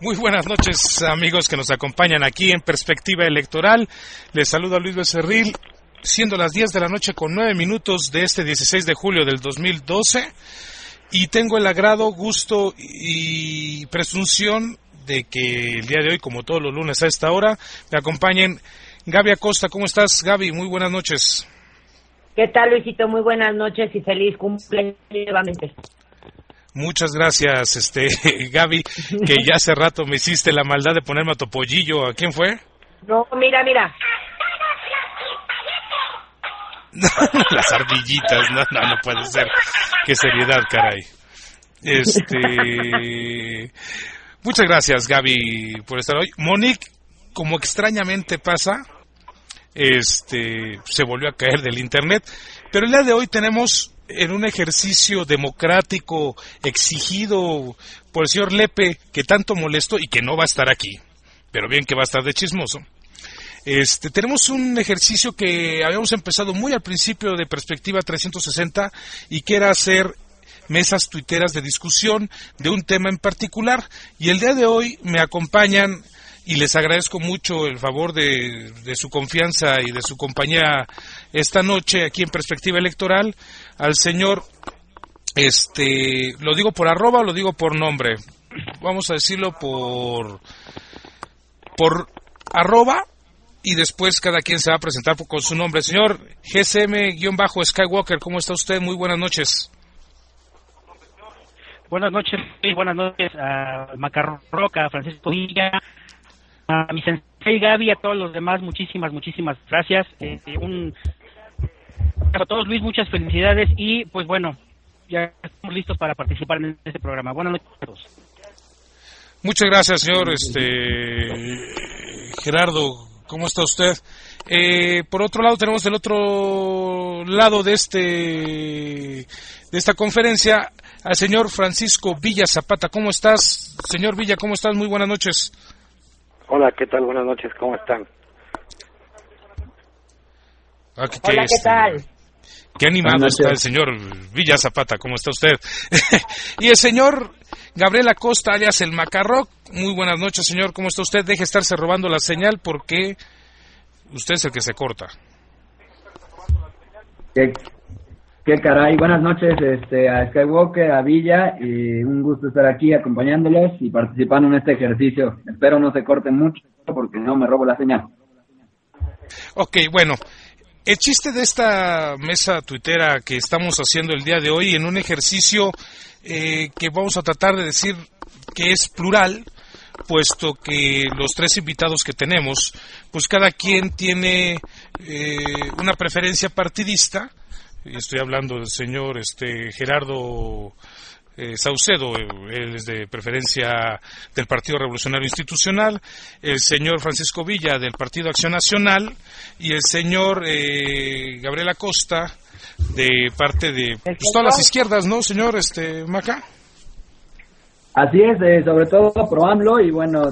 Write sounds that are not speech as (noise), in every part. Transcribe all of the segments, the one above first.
Muy buenas noches amigos que nos acompañan aquí en Perspectiva Electoral. Les saluda Luis Becerril, siendo las 10 de la noche con 9 minutos de este 16 de julio del 2012. Y tengo el agrado, gusto y presunción de que el día de hoy, como todos los lunes a esta hora, me acompañen Gaby Acosta. ¿Cómo estás, Gaby? Muy buenas noches. ¿Qué tal, Luisito? Muy buenas noches y feliz cumpleaños nuevamente. Muchas gracias, este (laughs) Gaby, que ya hace rato me hiciste la maldad de ponerme a Topollillo. ¿A quién fue? No, mira, mira. (laughs) Las ardillitas, no, no, no puede ser. Qué seriedad, caray. Este. Muchas gracias, Gaby, por estar hoy. Monique, como extrañamente pasa, este, se volvió a caer del internet. Pero el día de hoy tenemos en un ejercicio democrático exigido por el señor Lepe, que tanto molestó y que no va a estar aquí, pero bien que va a estar de chismoso. Este, tenemos un ejercicio que habíamos empezado muy al principio de Perspectiva 360 y que era hacer mesas tuiteras de discusión de un tema en particular. Y el día de hoy me acompañan y les agradezco mucho el favor de, su confianza y de su compañía esta noche aquí en Perspectiva Electoral al señor, este, lo digo por arroba o lo digo por nombre, vamos a decirlo por, por arroba y después cada quien se va a presentar con su nombre. Señor GSM-Skywalker, ¿cómo está usted? Muy buenas noches. Buenas noches, buenas noches a Macarroca, Francisco Villa, a mi sensei Gaby, a todos los demás, muchísimas, muchísimas gracias. Eh, un, a todos, Luis, muchas felicidades y pues bueno, ya estamos listos para participar en este programa. Buenas noches a todos. Muchas gracias, señor este, Gerardo. ¿Cómo está usted? Eh, por otro lado, tenemos del otro lado de este de esta conferencia al señor Francisco Villa Zapata. ¿Cómo estás, señor Villa? ¿Cómo estás? Muy buenas noches. Hola, ¿qué tal? Buenas noches, ¿cómo están? Ah, Hola, ¿qué tal? Qué animado está el señor Villa Zapata, ¿cómo está usted? (laughs) y el señor Gabriel Acosta, alias el Macarroc. Muy buenas noches, señor, ¿cómo está usted? Deje estarse robando la señal porque usted es el que se corta. ¿Qué, qué caray? Buenas noches este, a Skywalker, a Villa, y un gusto estar aquí acompañándolos y participando en este ejercicio. Espero no se corten mucho porque no me robo la señal. Ok, bueno, el chiste de esta mesa tuitera que estamos haciendo el día de hoy en un ejercicio eh, que vamos a tratar de decir que es plural, puesto que los tres invitados que tenemos, pues cada quien tiene eh, una preferencia partidista. Estoy hablando del señor este, Gerardo eh, Saucedo, él es de preferencia del Partido Revolucionario Institucional, el señor Francisco Villa del Partido Acción Nacional y el señor eh, Gabriel Acosta de parte de pues, todas las izquierdas, ¿no, señor este Maca? Así es, eh, sobre todo pro AMLO y bueno,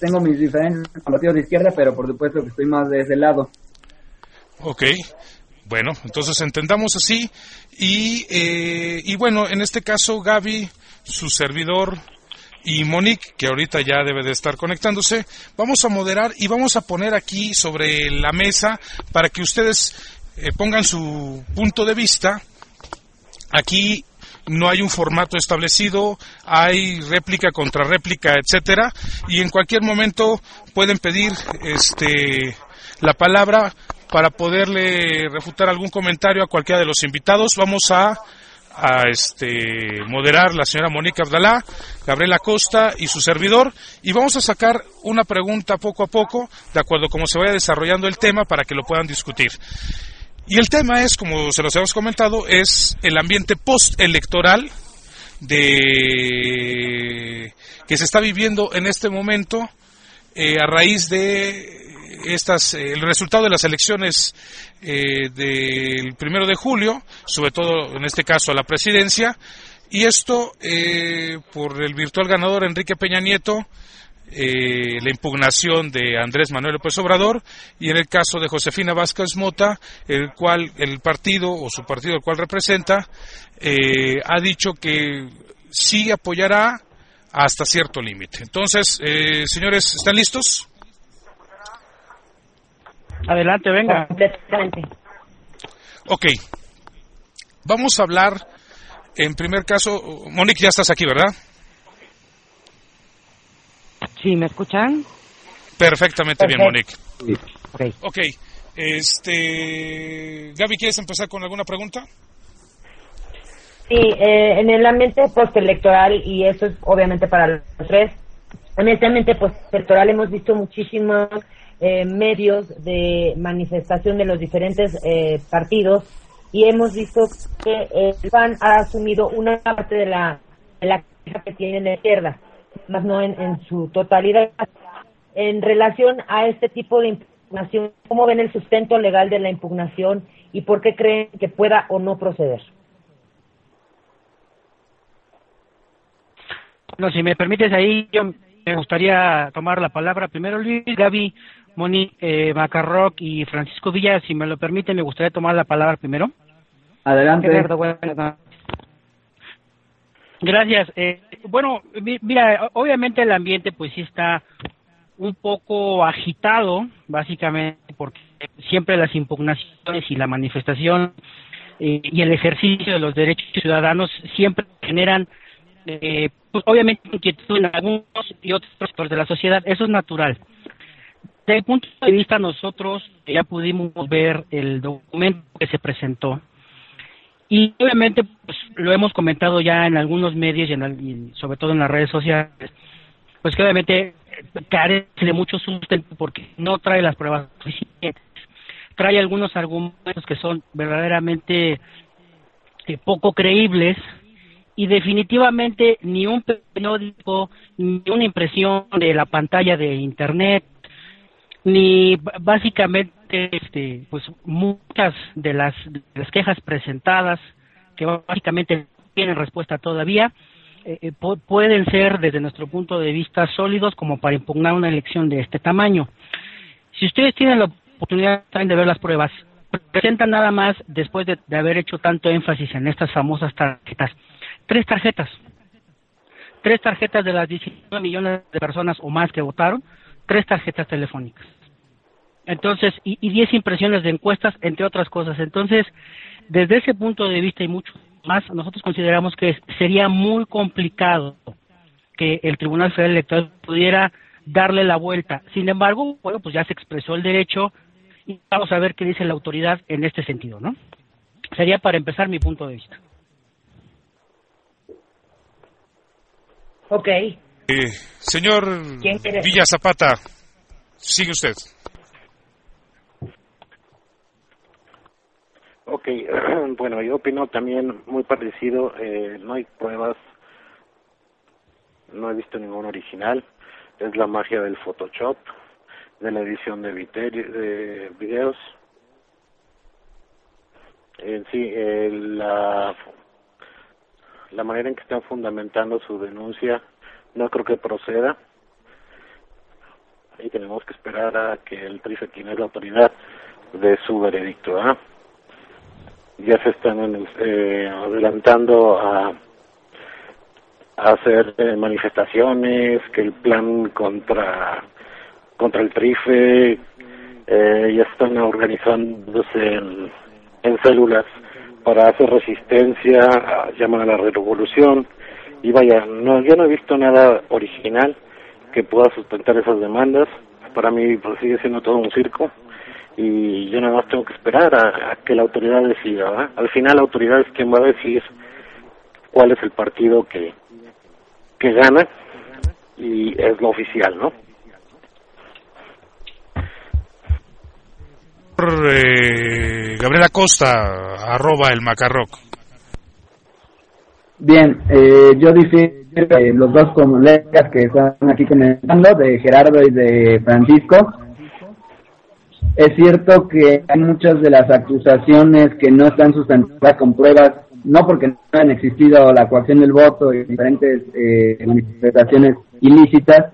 tengo mis diferentes partidos de izquierda, pero por supuesto que estoy más de ese lado. Ok, bueno, entonces entendamos así. Y, eh, y bueno, en este caso Gaby, su servidor y Monique, que ahorita ya debe de estar conectándose, vamos a moderar y vamos a poner aquí sobre la mesa para que ustedes eh, pongan su punto de vista. Aquí no hay un formato establecido, hay réplica contra réplica, etcétera, y en cualquier momento pueden pedir este la palabra para poderle refutar algún comentario a cualquiera de los invitados. Vamos a, este, moderar la señora Mónica Abdalá, Gabriela Costa y su servidor y vamos a sacar una pregunta poco a poco, de acuerdo a cómo se vaya desarrollando el tema para que lo puedan discutir. Y el tema es, como se los hemos comentado, es el ambiente postelectoral de que se está viviendo en este momento eh, a raíz de estas, eh, el resultado de las elecciones eh, del primero de julio, sobre todo en este caso a la presidencia, y esto eh, por el virtual ganador Enrique Peña Nieto, la impugnación de Andrés Manuel López Obrador y en el caso de Josefina Vázquez Mota, el cual el partido o su partido el cual representa ha dicho que sí apoyará hasta cierto límite. Entonces, eh, señores, ¿están listos? Adelante, venga. Completamente. Ok. Vamos a hablar, en primer caso, Monique, ya estás aquí, ¿verdad? Sí, ¿me escuchan? Perfectamente bien, Monique. Ok. Ok. Este, Gaby, ¿quieres empezar con alguna pregunta? Sí, eh, en el ambiente postelectoral, y eso es obviamente para los tres, en este ambiente postelectoral hemos visto muchísimos eh, medios de manifestación de los diferentes eh, partidos y hemos visto que el PAN ha asumido una parte de la, de la que tiene la izquierda, más no en, en su totalidad. En relación a este tipo de impugnación, ¿cómo ven el sustento legal de la impugnación y por qué creen que pueda o no proceder? No, si me permites ahí, yo me gustaría tomar la palabra. Primero Luis, Gaby, Moni, eh, Macarroc y Francisco Villa, si me lo permite, me gustaría tomar la palabra primero. Adelante. Gerardo, buenas noches. Gracias. Eh, bueno, mi- mira, obviamente el ambiente pues sí está un poco agitado, básicamente, porque siempre las impugnaciones y la manifestación eh, y el ejercicio de los derechos ciudadanos siempre generan, eh, pues, obviamente, inquietud en algunos y otros sectores de la sociedad. Eso es natural. Desde el punto de vista nosotros ya pudimos ver el documento que se presentó y obviamente pues, lo hemos comentado ya en algunos medios y, en el- y sobre todo en las redes sociales, pues que obviamente carece de mucho sustento porque no trae las pruebas suficientes. Trae algunos argumentos que son verdaderamente eh, poco creíbles y definitivamente ni un periódico, ni una impresión de la pantalla de internet, ni básicamente este pues muchas de las, de las quejas presentadas que básicamente tienen respuesta todavía eh, eh, pu- pueden ser desde nuestro punto de vista sólidos como para impugnar una elección de este tamaño. Si ustedes tienen la oportunidad también de ver las pruebas, presentan nada más después de, de haber hecho tanto énfasis en estas famosas tarjetas, tres tarjetas, tres tarjetas de las 19 millones de personas o más que votaron, tres tarjetas telefónicas. Entonces, y, y 10 impresiones de encuestas, entre otras cosas. Entonces, desde ese punto de vista y mucho más, nosotros consideramos que sería muy complicado que el Tribunal Federal Electoral pudiera darle la vuelta. Sin embargo, bueno, pues ya se expresó el derecho y vamos a ver qué dice la autoridad en este sentido, ¿no? Sería para empezar mi punto de vista. Ok. Eh, señor. Villa Zapata, sigue usted. Ok, (clears throat) bueno, yo opino también muy parecido, eh, no hay pruebas, no he visto ningún original, es la magia del Photoshop, de la edición de, viteri- de videos. En sí, eh, la, la manera en que están fundamentando su denuncia no creo que proceda y tenemos que esperar a que el TRIFE, quien es la autoridad, de su veredicto. ¿ah? ya se están eh, adelantando a, hacer eh, manifestaciones, que el plan contra contra el TRIFE eh, ya están organizándose en, en células para hacer resistencia, a- llaman a la revolución y vaya, no, yo no he visto nada original que pueda sustentar esas demandas. Para mí pues, sigue siendo todo un circo y yo nada más tengo que esperar a, a que la autoridad decida. Al final la autoridad es quien va a decir cuál es el partido que, que gana y es lo oficial, ¿no? Eh, Gabriela Costa, arroba el macarroc. Bien, eh, yo difiero de los dos colegas que están aquí comentando, de Gerardo y de Francisco. Es cierto que hay muchas de las acusaciones que no están sustentadas con pruebas, no porque no hayan existido la coacción del voto y diferentes eh, manifestaciones ilícitas,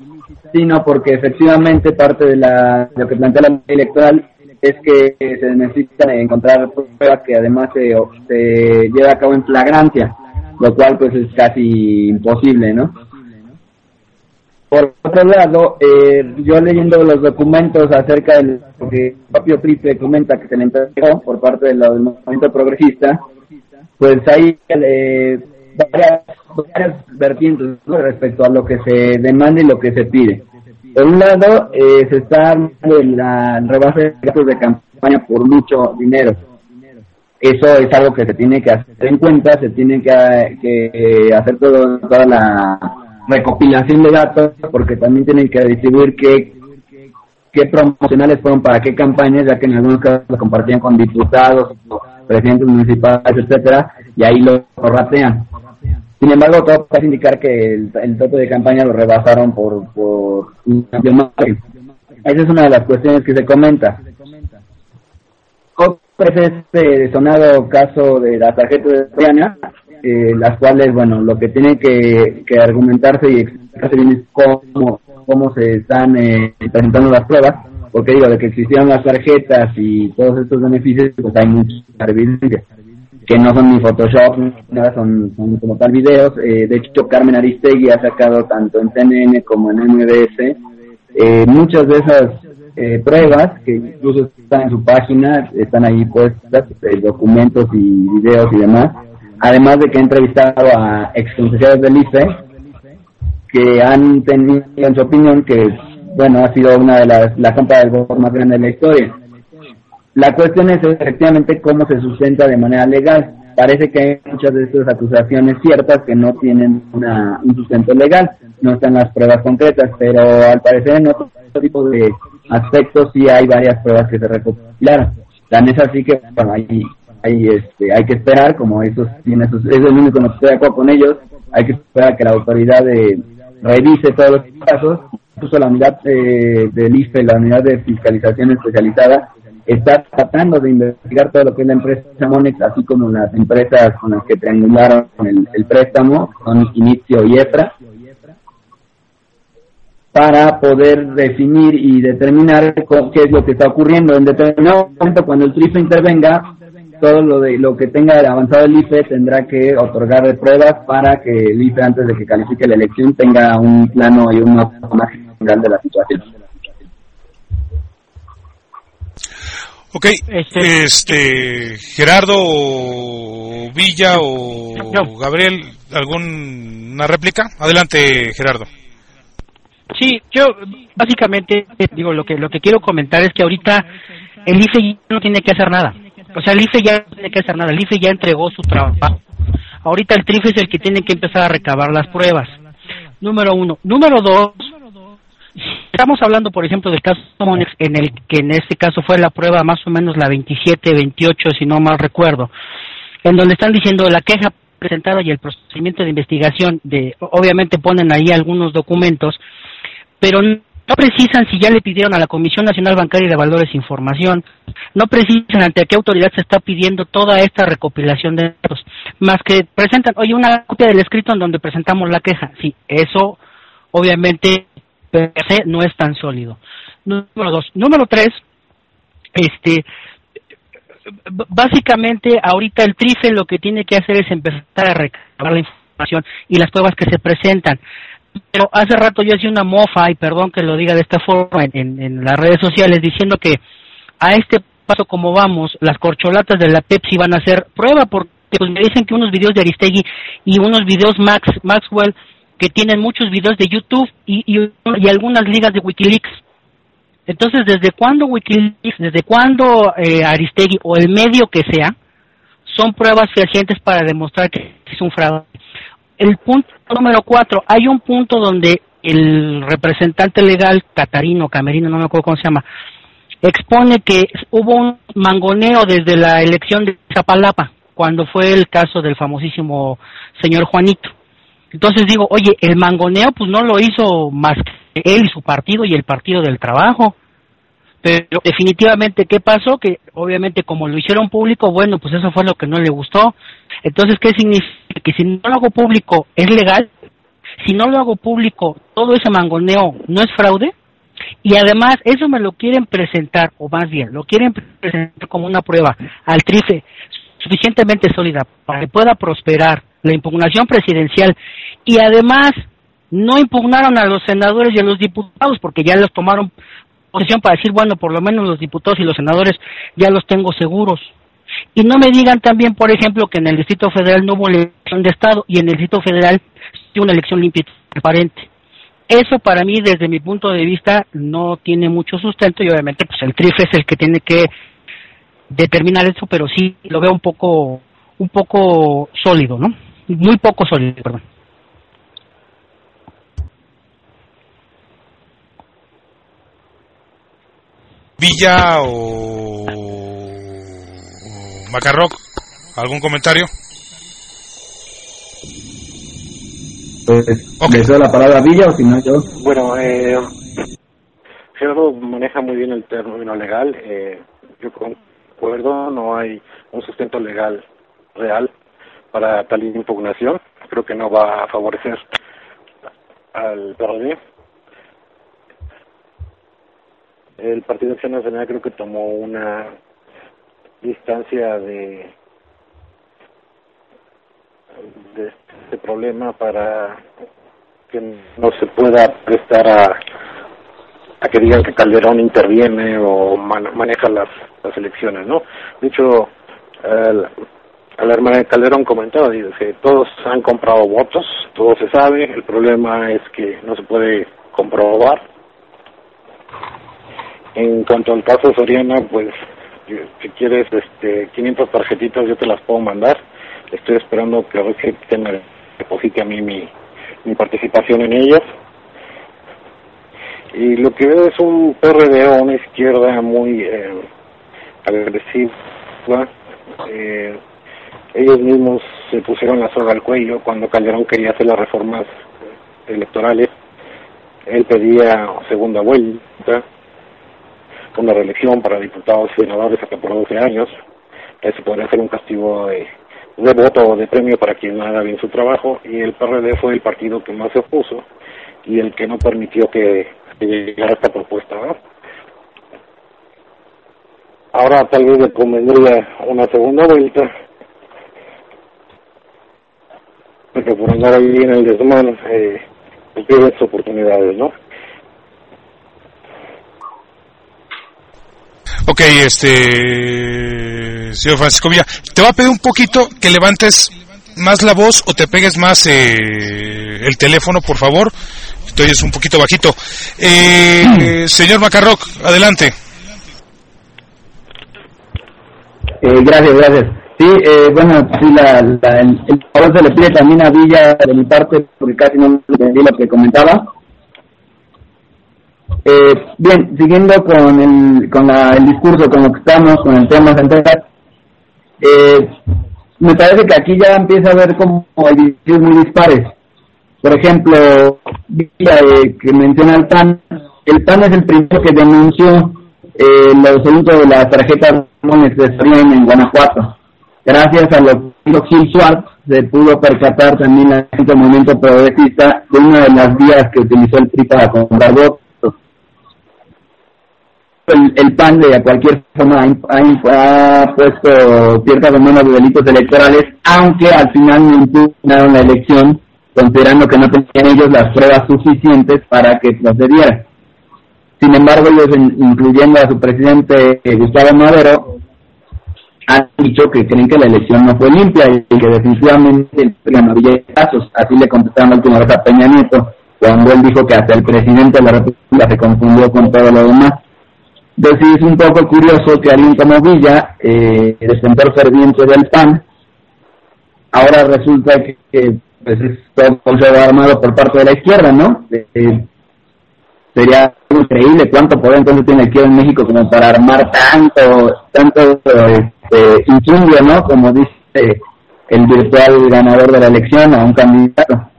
sino porque efectivamente parte de, la, lo que plantea la ley electoral es que se necesitan encontrar pruebas que además se, se lleva a cabo en flagrancia, lo cual pues es casi imposible, ¿no? por otro lado, eh, yo leyendo los documentos acerca del que el propio comenta que se le entregó por parte del movimiento progresista, pues hay eh, varias, varias vertientes respecto a lo que se demanda y lo que se pide. Por un lado, eh, se está armando la rebase de gastos de campaña por mucho dinero. Eso es algo que se tiene que hacer en cuenta, se tiene que, que hacer todo, toda la recopilación de datos, porque también tienen que distribuir qué, qué promocionales fueron para qué campañas, ya que en algunos casos lo compartían con diputados, presidentes municipales, etcétera, y ahí lo, lo ratean. Sin embargo, todo parece indicar que el, el tope de campaña lo rebasaron por, por un amplio margen. Esa es una de las cuestiones que se comenta. Otro es este sonado caso de la tarjeta de Diana, eh, las cuales, bueno, lo que tiene que, que argumentarse y explicarse bien es cómo, cómo se están eh, presentando las pruebas, porque digo, de que existieron las tarjetas y todos estos beneficios, pues hay muchas evidencias que no son ni Photoshop, nada, son, son como tal videos. Eh, de hecho, Carmen Aristegui ha sacado tanto en CNN como en MBS eh, muchas de esas eh, pruebas que incluso están en su página, están ahí puestas, eh, documentos y videos y demás. Además de que ha entrevistado a ex consejeros del IFE que han tenido en su opinión que, bueno, ha sido una de las, la más grande de la historia. La cuestión es efectivamente cómo se sustenta de manera legal. Parece que hay muchas de estas acusaciones ciertas que no tienen una, un sustento legal, no están las pruebas concretas, pero al parecer en otro tipo de aspectos sí hay varias pruebas que se recopilaron. Tan es así que, bueno, hay, hay, este, hay que esperar, como eso tiene sus, es el único que no estoy de acuerdo con ellos, hay que esperar que la autoridad de, revise todos los casos, incluso la unidad eh, del IFE, la unidad de fiscalización especializada, está tratando de investigar todo lo que es la empresa Monex, así como las empresas con las que triangularon el, el préstamo, son Inicio y EFRA, para poder definir y determinar qué es lo que está ocurriendo. En determinado momento, cuando el TRIFE intervenga, todo lo de lo que tenga avanzado el IFE tendrá que otorgar pruebas para que el IFE, antes de que califique la elección, tenga un plano y una imagen general de la situación. Ok, Este- este, Gerardo o Villa o No. Gabriel, ¿alguna réplica? Adelante, Gerardo. Sí, yo básicamente digo lo que lo que quiero comentar es que ahorita el IFE no tiene que hacer nada. O sea, el IFE ya no tiene que hacer nada. El IFE ya entregó su trabajo. Ahorita el TRIFE es el que tiene que empezar a recabar las pruebas. Número uno. Número dos. Estamos hablando, por ejemplo, del caso Monex, en el que en este caso fue la prueba más o menos la 27, 28, si no mal recuerdo, en donde están diciendo la queja presentada y el procedimiento de investigación, de obviamente ponen ahí algunos documentos, pero no precisan si ya le pidieron a la Comisión Nacional Bancaria de Valores información, no precisan ante qué autoridad se está pidiendo toda esta recopilación de datos, más que presentan, oye, una copia del escrito en donde presentamos la queja. Sí, eso obviamente no es tan sólido. Número dos. Número tres, este, básicamente ahorita el TRIFE lo que tiene que hacer es empezar a recabar la información y las pruebas que se presentan. Pero hace rato yo hacía una mofa, y perdón que lo diga de esta forma en, en- las redes sociales, diciendo que a este paso como vamos, las corcholatas de la Pepsi van a hacer prueba, porque pues me dicen que unos videos de Aristegui y unos videos Max Maxwell que tienen muchos videos de YouTube y, y, y algunas ligas de Wikileaks. Entonces, ¿desde cuándo Wikileaks, desde cuándo eh, Aristegui o el medio que sea, son pruebas fehacientes para demostrar que es un fraude? El punto número cuatro, hay un punto donde el representante legal, Catarino, Camerino, no me acuerdo cómo se llama, expone que hubo un mangoneo desde la elección de Zapalapa, cuando fue el caso del famosísimo señor Juanito. Entonces digo, oye, el mangoneo pues no lo hizo más que él y su partido y el Partido del Trabajo. Pero definitivamente, ¿qué pasó? Que obviamente como lo hicieron público, bueno, pues eso fue lo que no le gustó. Entonces, ¿qué significa? Que si no lo hago público, ¿es legal? Si no lo hago público, todo ese mangoneo no es fraude. Y además, eso me lo quieren presentar, o más bien, lo quieren presentar como una prueba al TRIFE suficientemente sólida para que pueda prosperar la impugnación presidencial y además no impugnaron a los senadores y a los diputados porque ya los tomaron posición para decir, bueno, por lo menos los diputados y los senadores ya los tengo seguros. Y no me digan también, por ejemplo, que en el Distrito Federal no hubo elección de Estado y en el Distrito Federal sí una elección limpia y transparente. Eso para mí, desde mi punto de vista, no tiene mucho sustento y obviamente pues el TRIF es el que tiene que determinar eso, pero sí lo veo un poco, un poco sólido, ¿no? Muy poco sólido, perdón. Villa o Macarroc, ¿algún comentario? Pues, ¿Le doy la palabra a Villa o si no yo? Bueno, eh, Gerardo maneja muy bien el término legal. Eh, yo concuerdo, no hay un sustento legal real para tal impugnación. Creo que no va a favorecer al PRD. El Partido Acción Nacional creo que tomó una distancia de, de este problema para que no se pueda prestar a, a que digan que Calderón interviene o maneja las, las elecciones, ¿no? De hecho, el, la hermana de Calderón comentaba, dice, todos han comprado votos, todo se sabe, el problema es que no se puede comprobar en cuanto al caso Soriana, pues si quieres este 500 tarjetitas yo te las puedo mandar. Estoy esperando que que me deposite a mí mi, mi participación en ellas. Y lo que veo es un PRD o una izquierda muy eh, agresiva. Eh, ellos mismos se pusieron la soga al cuello cuando Calderón quería hacer las reformas electorales. Él pedía segunda vuelta una reelección para diputados y senadores hasta por 12 años. Ese podría ser un castigo de, voto o de premio para quien haga bien su trabajo. Y el PRD fue el partido que más se opuso y el que no permitió que, llegara esta propuesta. Ahora tal vez le convendría una segunda vuelta, porque por andar ahí en el desmán eh, pierde sus oportunidades, ¿no? Ok, este, señor Francisco Villa, te va a pedir un poquito que levantes más la voz o te pegues más eh, el teléfono, por favor. Estoy es un poquito bajito. Eh, (clears throat) señor Macarroc, adelante. Eh, gracias, gracias. Sí, eh, bueno, sí, la, la, el, el favor se le pide también a Villa de mi parte, porque casi no entendí lo que comentaba. Eh, bien, siguiendo con el, con la, el discurso, con lo que estamos, con el tema central, eh, me parece que aquí ya empieza a haber como edificios muy dispares. Por ejemplo, eh, que menciona el PAN, el PAN es el primero que denunció eh, los asuntos de las tarjetas de en Guanajuato. Gracias a lo que Gil Schwartz, se pudo percatar también la gente del movimiento progresista de una de las vías que utilizó el PRI para comprar el, PAN de cualquier forma ha, puesto ciertas menos de delitos electorales, aunque al final no impugnaron la elección, considerando que no tenían ellos las pruebas suficientes para que procediera. Sin embargo, ellos, incluyendo a su presidente eh, Gustavo Madero, han dicho que creen que la elección no fue limpia y que definitivamente mayoría de casos, así le contestaron la última a Peña Nieto, cuando él dijo que hasta el presidente de la República se confundió con todo lo demás. Entonces es un poco curioso que alguien como Villa, eh, defensor ferviente del PAN, ahora resulta que, pues es todo armado por parte de la izquierda, ¿no? Eh, sería increíble cuánto poder entonces tiene aquí en México como para armar tanto, tanto este, incendio, ¿no? Como dice el virtual ganador de la elección a un candidato.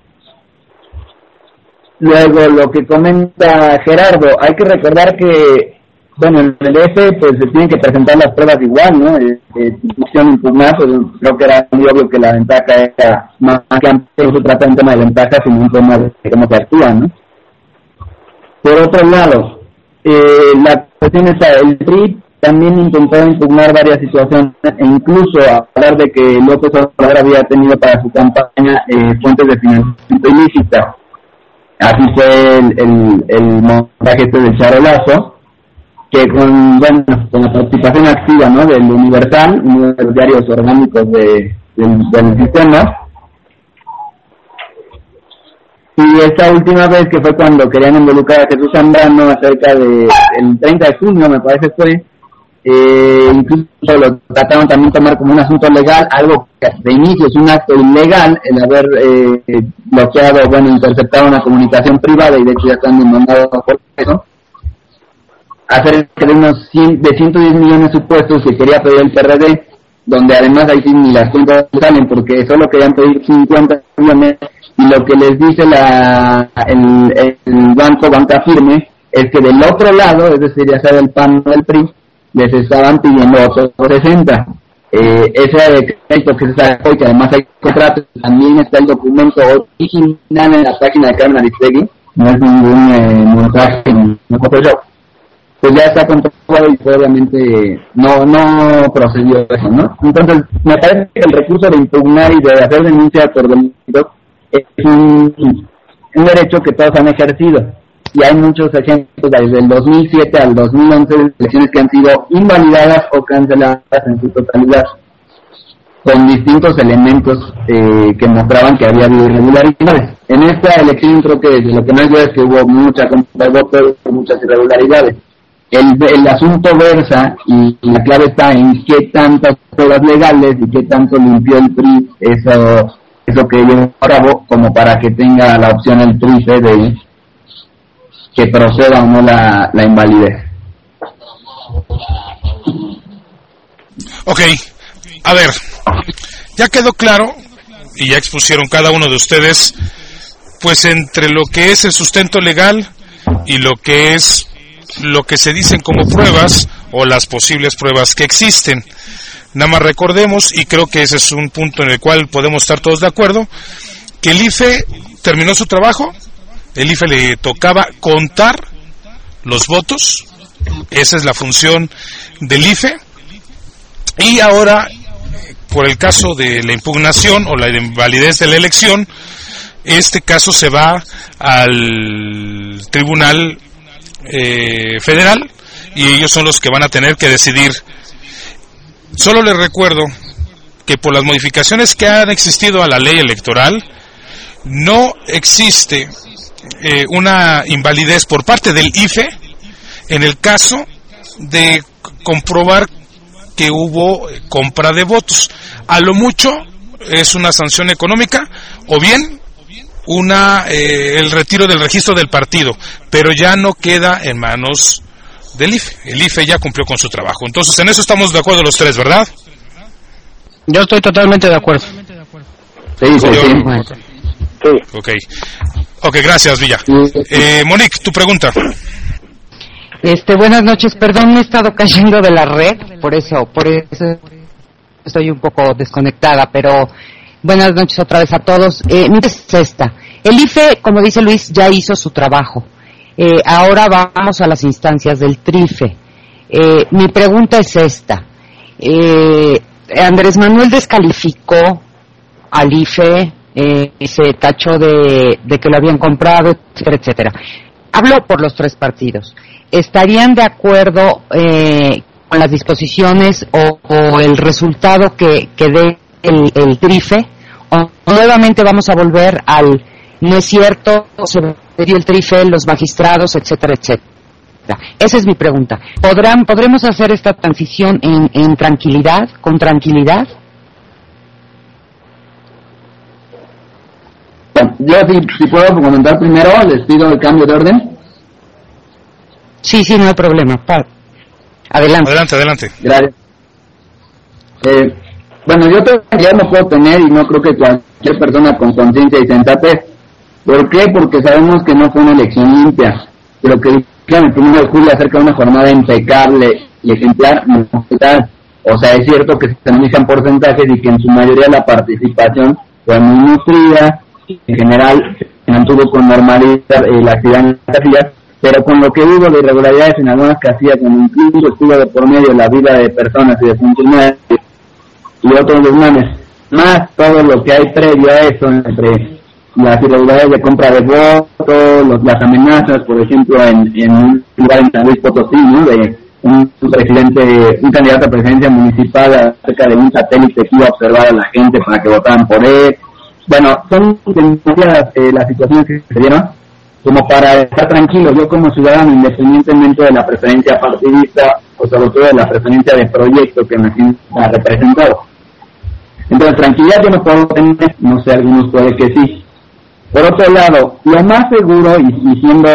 Luego, lo que comenta Gerardo, hay que recordar que bueno, en el DF pues se tienen que presentar las pruebas igual, ¿no? Eh, eh, impugnar, pues creo que era muy obvio que la ventaja era más que no se trata de un tema de ventaja, sino un tema de cómo se actúa, ¿no? Por otro lado, eh, la cuestión es el PRI también intentó impugnar varias situaciones e incluso hablar de que López Obrador había tenido para su campaña eh, fuentes de financiamiento ilícita. así fue el, el, el montaje este del charolazo, que con, bueno, con la participación activa ¿no? del Universal, uno de los diarios orgánicos de, del, sistema, y esta última vez que fue cuando querían involucrar a Jesús Zambrano acerca de el 30 de junio me parece fue eh, incluso lo trataron también tomar como un asunto legal algo que de inicio es un acto ilegal el haber eh, bloqueado bueno interceptado una comunicación privada y de hecho ya están demandados por eso acerca de unos 100, de 110 millones supuestos que quería pedir el PRD donde además ahí sí ni las cuentas salen porque solo querían pedir 50 millones y lo que les dice la, el, el banco Banca Firme es que del otro lado, es decir, ya sea del PAN o del PRI, les estaban pidiendo otros 60. Eh, ese crédito que se sacó y que además hay contratos, también está el documento original en la página de Carmen Aristegui, no es ningún eh, montaje, no Photoshop. Pues ya está comprobado y obviamente no no procedió eso, ¿no? Entonces, me parece que el recurso de impugnar y de hacer denuncia por delito es un, un derecho que todos han ejercido. Y hay muchos ejemplos desde el 2007 al 2011 de elecciones que han sido invalidadas o canceladas en su totalidad, con distintos elementos eh, que mostraban que había habido irregularidades. En esta elección creo que lo que hay duda es que hubo mucha compra muchas irregularidades. El, el asunto versa y la clave está en qué tantas pruebas legales y qué tanto limpió el PRI eso eso que yo acabo como para que tenga la opción el TRICE de que proceda o no la, la invalidez. Ok, a ver, ya quedó claro y ya expusieron cada uno de ustedes, pues entre lo que es el sustento legal y lo que es lo que se dicen como pruebas o las posibles pruebas que existen. Nada más recordemos, y creo que ese es un punto en el cual podemos estar todos de acuerdo, que el IFE terminó su trabajo, el IFE le tocaba contar los votos, esa es la función del IFE, y ahora, por el caso de la impugnación o la invalidez de la elección, este caso se va al Tribunal eh, Federal y ellos son los que van a tener que decidir Solo les recuerdo que por las modificaciones que han existido a la ley electoral, no existe eh, una invalidez por parte del IFE en el caso de comprobar que hubo compra de votos. A lo mucho es una sanción económica o bien una eh, el retiro del registro del partido, pero ya no queda en manos del IFE. El IFE ya cumplió con su trabajo. Entonces, en eso estamos de acuerdo los tres, ¿verdad? Yo estoy totalmente de acuerdo. Sí, sí, sí. Sí. Ok. Ok, gracias, Villa. Eh, Monique, tu pregunta. Este, buenas noches, perdón, me he estado cayendo de la red, por eso, por eso estoy un poco desconectada, pero buenas noches otra vez a todos. Eh, mi es esta. El IFE, como dice Luis, ya hizo su trabajo. Eh, ahora vamos a las instancias del TRIFE. Eh, mi pregunta es esta. Eh, Andrés Manuel descalificó al IFE, eh, se tachó de, que lo habían comprado, etcétera, etcétera. Hablo por los tres partidos. ¿Estarían de acuerdo eh, con las disposiciones o, o el resultado que, que dé el, el TRIFE? ¿O nuevamente vamos a volver al no es cierto, se dio el TRIFE, los magistrados, etcétera, etcétera? Esa es mi pregunta. ¿Podrán, ¿Podremos hacer esta transición en, en tranquilidad, con tranquilidad? Yo, si, si puedo comentar primero, les pido el cambio de orden. Sí, sí, no hay problema. Pa- Adelante. Adelante, adelante. Gracias. Eh, bueno, yo todavía no puedo tener y no creo que cualquier persona con conciencia y sensatez. ¿Por qué? Porque sabemos que no fue una elección limpia. Pero que dijeron el primero de julio acerca de una jornada impecable y ejemplar, no tal. O sea, es cierto que se analizan porcentajes y que en su mayoría la participación fue muy nutrida. En general, se mantuvo con normalidad eh, la actividad en las casillas, pero con lo que hubo de irregularidades en algunas casillas, como incluso estuvo de por medio la vida de personas y de funcionarios y otros desmanes, más todo lo que hay previo a eso entre las irregularidades de compra de votos, las amenazas, por ejemplo, en, en un lugar en San Luis Potosí. De un, presidente, un candidato a presidencia municipal acerca de un satélite que iba a observar a la gente para que votaran por él. Bueno, son demasiadas eh, las situaciones que se dieron como para estar tranquilo. Yo como ciudadano, independientemente de la preferencia partidista o sobre todo de la preferencia de proyecto que me ha representado. Entonces, tranquilidad yo no puedo tener, no sé, algunos puede que sí. Por otro lado, lo más seguro, y, siendo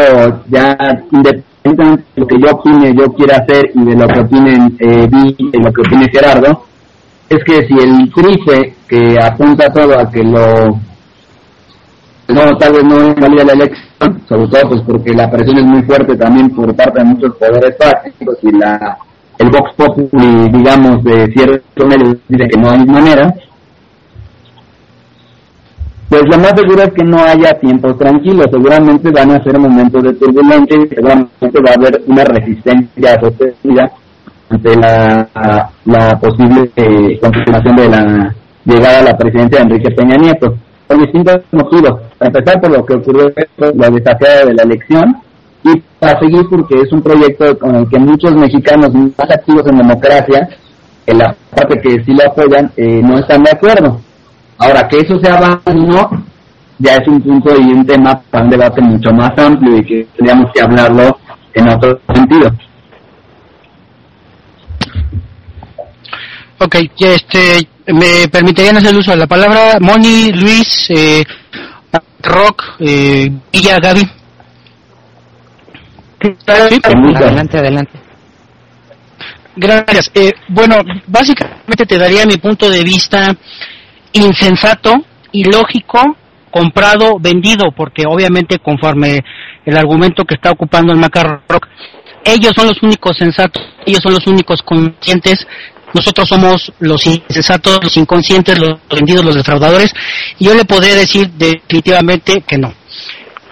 ya independientemente de lo que yo opine, yo quiera hacer y de lo que opinen eh, Vi y lo que opine Gerardo, es que si el CRIFE, que apunta todo a que lo no, tal vez no valida la elección, sobre todo pues porque la presión es muy fuerte también por parte de muchos poderes prácticos y la el Vox Populi, digamos, de ciertos medios dice que no hay manera, pues lo más seguro es que no haya tiempos tranquilos, seguramente van a ser momentos de turbulencia y seguramente va a haber una resistencia sostenida ante la, posible eh, confirmación de la llegada a la presidencia de Enrique Peña Nieto, por distintos motivos. Para empezar por lo que ocurrió la desafiada de la elección, y para seguir porque es un proyecto con el que muchos mexicanos más activos en democracia, en la parte que sí lo apoyan, eh, no están de acuerdo. Ahora, que eso sea válido no, ya es un punto y un tema para un debate mucho más amplio y que tendríamos que hablarlo en otro sentido. Ok, este, me permitirían hacer uso de la palabra Moni, Luis, eh, Rock, eh, Villa, Gaby. Adelante, adelante. Gracias. Eh, bueno, básicamente te daría mi punto de vista insensato, ilógico, comprado, vendido, porque obviamente conforme el argumento que está ocupando el Rock, ellos son los únicos sensatos, ellos son los únicos conscientes, nosotros somos los insensatos, los inconscientes, los vendidos, los defraudadores, y yo le podría decir definitivamente que no.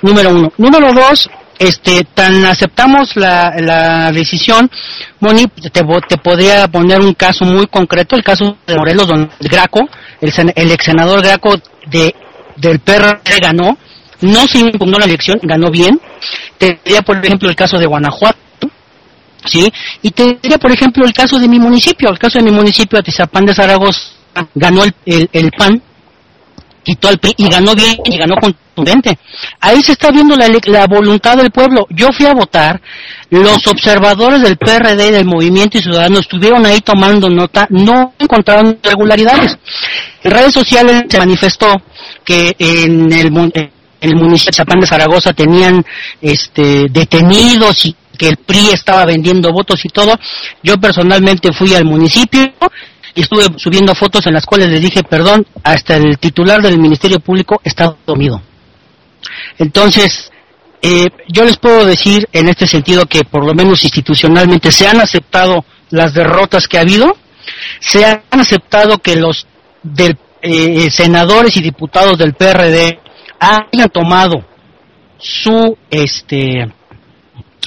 Número uno. Número dos, este, tan aceptamos la, la decisión, Moni, te, te, podría poner un caso muy concreto, el caso de Morelos, donde Graco, el, el ex senador Graco de, del PRD ganó, no se impugnó la elección, ganó bien. Te diría, por ejemplo, el caso de Guanajuato, ¿sí? Y te diría, por ejemplo, el caso de mi municipio, el caso de mi municipio, Atizapán de Zaragoza, ganó el, el, el PAN, quitó al PRI y ganó bien y ganó contundente. Ahí se está viendo la, la, voluntad del pueblo. Yo fui a votar, los observadores del PRD, del Movimiento y Ciudadano, estuvieron ahí tomando nota, no encontraron irregularidades. En redes sociales se manifestó que en el, el municipio de Zapán de Zaragoza tenían este, detenidos y que el PRI estaba vendiendo votos y todo. Yo personalmente fui al municipio y estuve subiendo fotos en las cuales le dije, perdón, hasta el titular del Ministerio Público está dormido. Entonces, eh, yo les puedo decir en este sentido que por lo menos institucionalmente se han aceptado las derrotas que ha habido, se han aceptado que los eh, senadores y diputados del PRD hayan tomado su este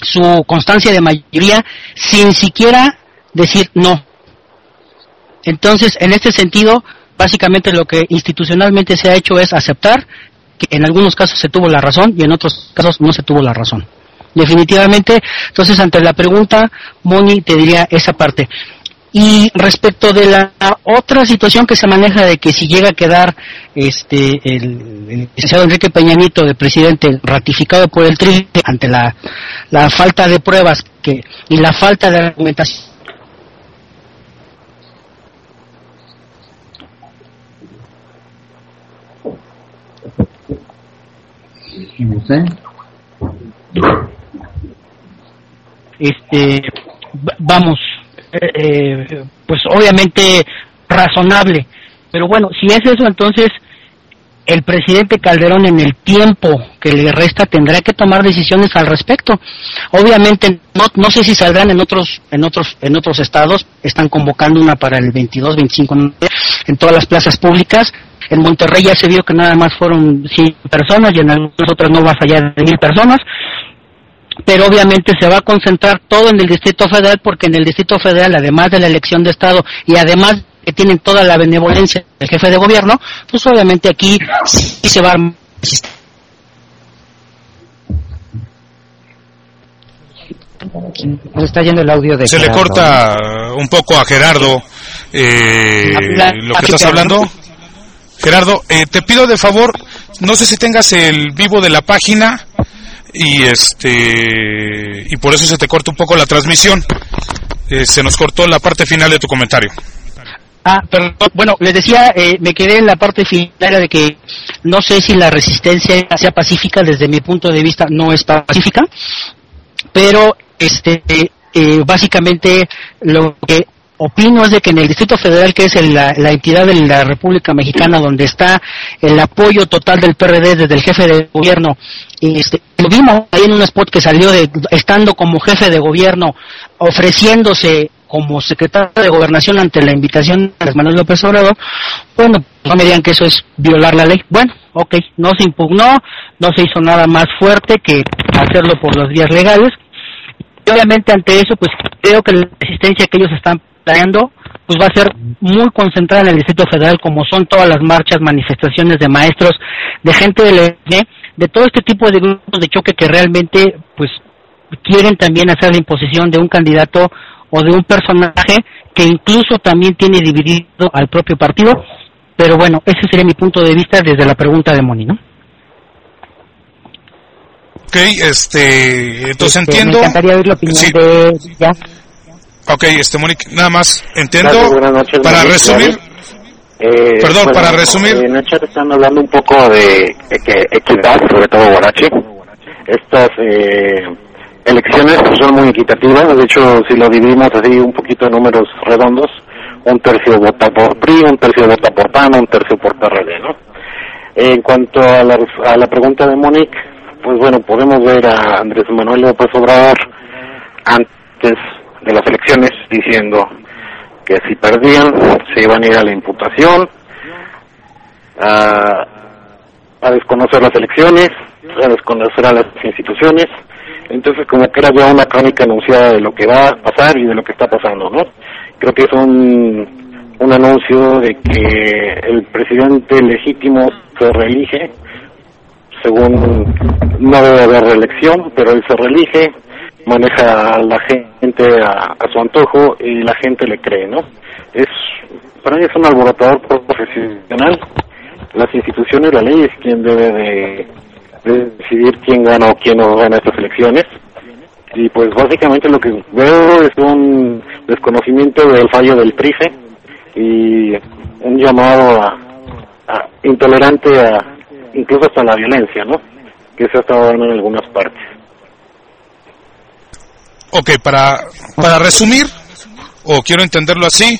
su constancia de mayoría sin siquiera decir no, entonces, en este sentido, básicamente lo que institucionalmente se ha hecho es aceptar que en algunos casos se tuvo la razón y en otros casos no se tuvo la razón. Definitivamente, entonces ante la pregunta, Moni te diría esa parte. Y respecto de la otra situación que se maneja de que si llega a quedar este el, licenciado Enrique Peña Nieto de presidente ratificado por el TRI ante la, la falta de pruebas que y la falta de argumentación Este, vamos, eh, eh, pues obviamente razonable, pero bueno, si es eso, entonces el presidente Calderón en el tiempo que le resta tendrá que tomar decisiones al respecto. Obviamente no, no sé si saldrán en otros en otros en otros estados, están convocando una para el 22, 25 en todas las plazas públicas. En Monterrey ya se vio que nada más fueron 100 personas y en algunas otras no va a fallar de mil personas. Pero obviamente se va a concentrar todo en el Distrito Federal porque en el Distrito Federal, además de la elección de Estado y además que tienen toda la benevolencia del jefe de gobierno, pues obviamente aquí sí se va a Nos está yendo el audio de Se le corta un poco a Gerardo eh, lo que estás hablando. Gerardo, eh, te pido de favor, no sé si tengas el vivo de la página y este y por eso se te corta un poco la transmisión. Eh, se nos cortó la parte final de tu comentario. Ah, perdón. Bueno, les decía, eh, me quedé en la parte final de que no sé si la resistencia sea pacífica, desde mi punto de vista no es pacífica, pero este eh, básicamente lo que opino es de que en el Distrito Federal, que es el- la, la entidad de la República Mexicana donde está el apoyo total del PRD desde el jefe de gobierno, este, lo vimos ahí en un spot que salió de estando como jefe de gobierno, ofreciéndose como secretario de gobernación ante la invitación de Manuel López Obrador, bueno, no me digan que eso es violar la ley. Bueno, ok, no se impugnó, no se hizo nada más fuerte que hacerlo por las vías legales. Y obviamente ante eso, pues creo que la resistencia que ellos están planteando, pues va a ser muy concentrada en el Distrito Federal, como son todas las marchas, manifestaciones de maestros, de gente del ENE, de todo este tipo de grupos de choque que realmente, pues, quieren también hacer la imposición de un candidato o de un personaje que incluso también tiene dividido al propio partido. Pero bueno, ese sería mi punto de vista desde la pregunta de Moni, ¿no? Ok, este, entonces Este, entiendo. Me encantaría oír la opinión Sí. de ya. Ok, este, Mónica, nada más entiendo. Gracias, noches, para Mónica. resumir, Eh, Perdón, para resumir. En el chat están hablando un poco de eh, que equidad, sobre todo Guarachi. Estas eh, elecciones pues, son muy equitativas. De hecho, si lo dividimos así un poquito en números redondos, un tercio vota por PRI, un tercio vota por PAN, un tercio por PRD, ¿no? En cuanto a la, a la pregunta de Monique, pues bueno, podemos ver a Andrés Manuel López Obrador antes de las elecciones diciendo que si perdían se iban a ir a la imputación, a, a desconocer las elecciones, a desconocer a las instituciones. Entonces como que era ya una crónica anunciada de lo que va a pasar y de lo que está pasando, ¿no? Creo que es un, un anuncio de que el presidente legítimo se reelige, según no debe haber reelección, pero él se reelige, maneja a la gente a, a su antojo y la gente le cree, ¿no? Es para mí es un alborotador profesional. Las instituciones, la ley es quien debe de, de decidir quién gana o quién no gana estas elecciones. Y pues básicamente lo que veo es un desconocimiento del fallo del TRIFE y un llamado a intolerante a incluso hasta la violencia, ¿no? Que se ha estado dando en algunas partes. ok, para, para resumir, o quiero entenderlo así,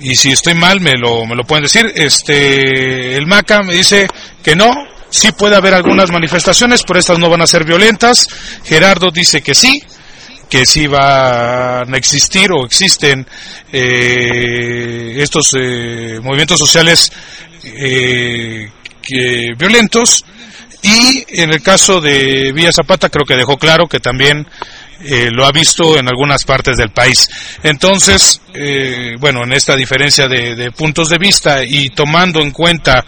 y si estoy mal me lo, me lo pueden decir, este, el MACA me dice que no, sí puede haber algunas manifestaciones, pero estas no van a ser violentas, Gerardo dice que sí, que sí van a existir o existen eh, estos eh, movimientos sociales eh, que- violentos y en el caso de Villa Zapata creo que dejó claro que también lo ha visto en algunas partes del país. Entonces, bueno, en esta diferencia de puntos de vista y tomando en cuenta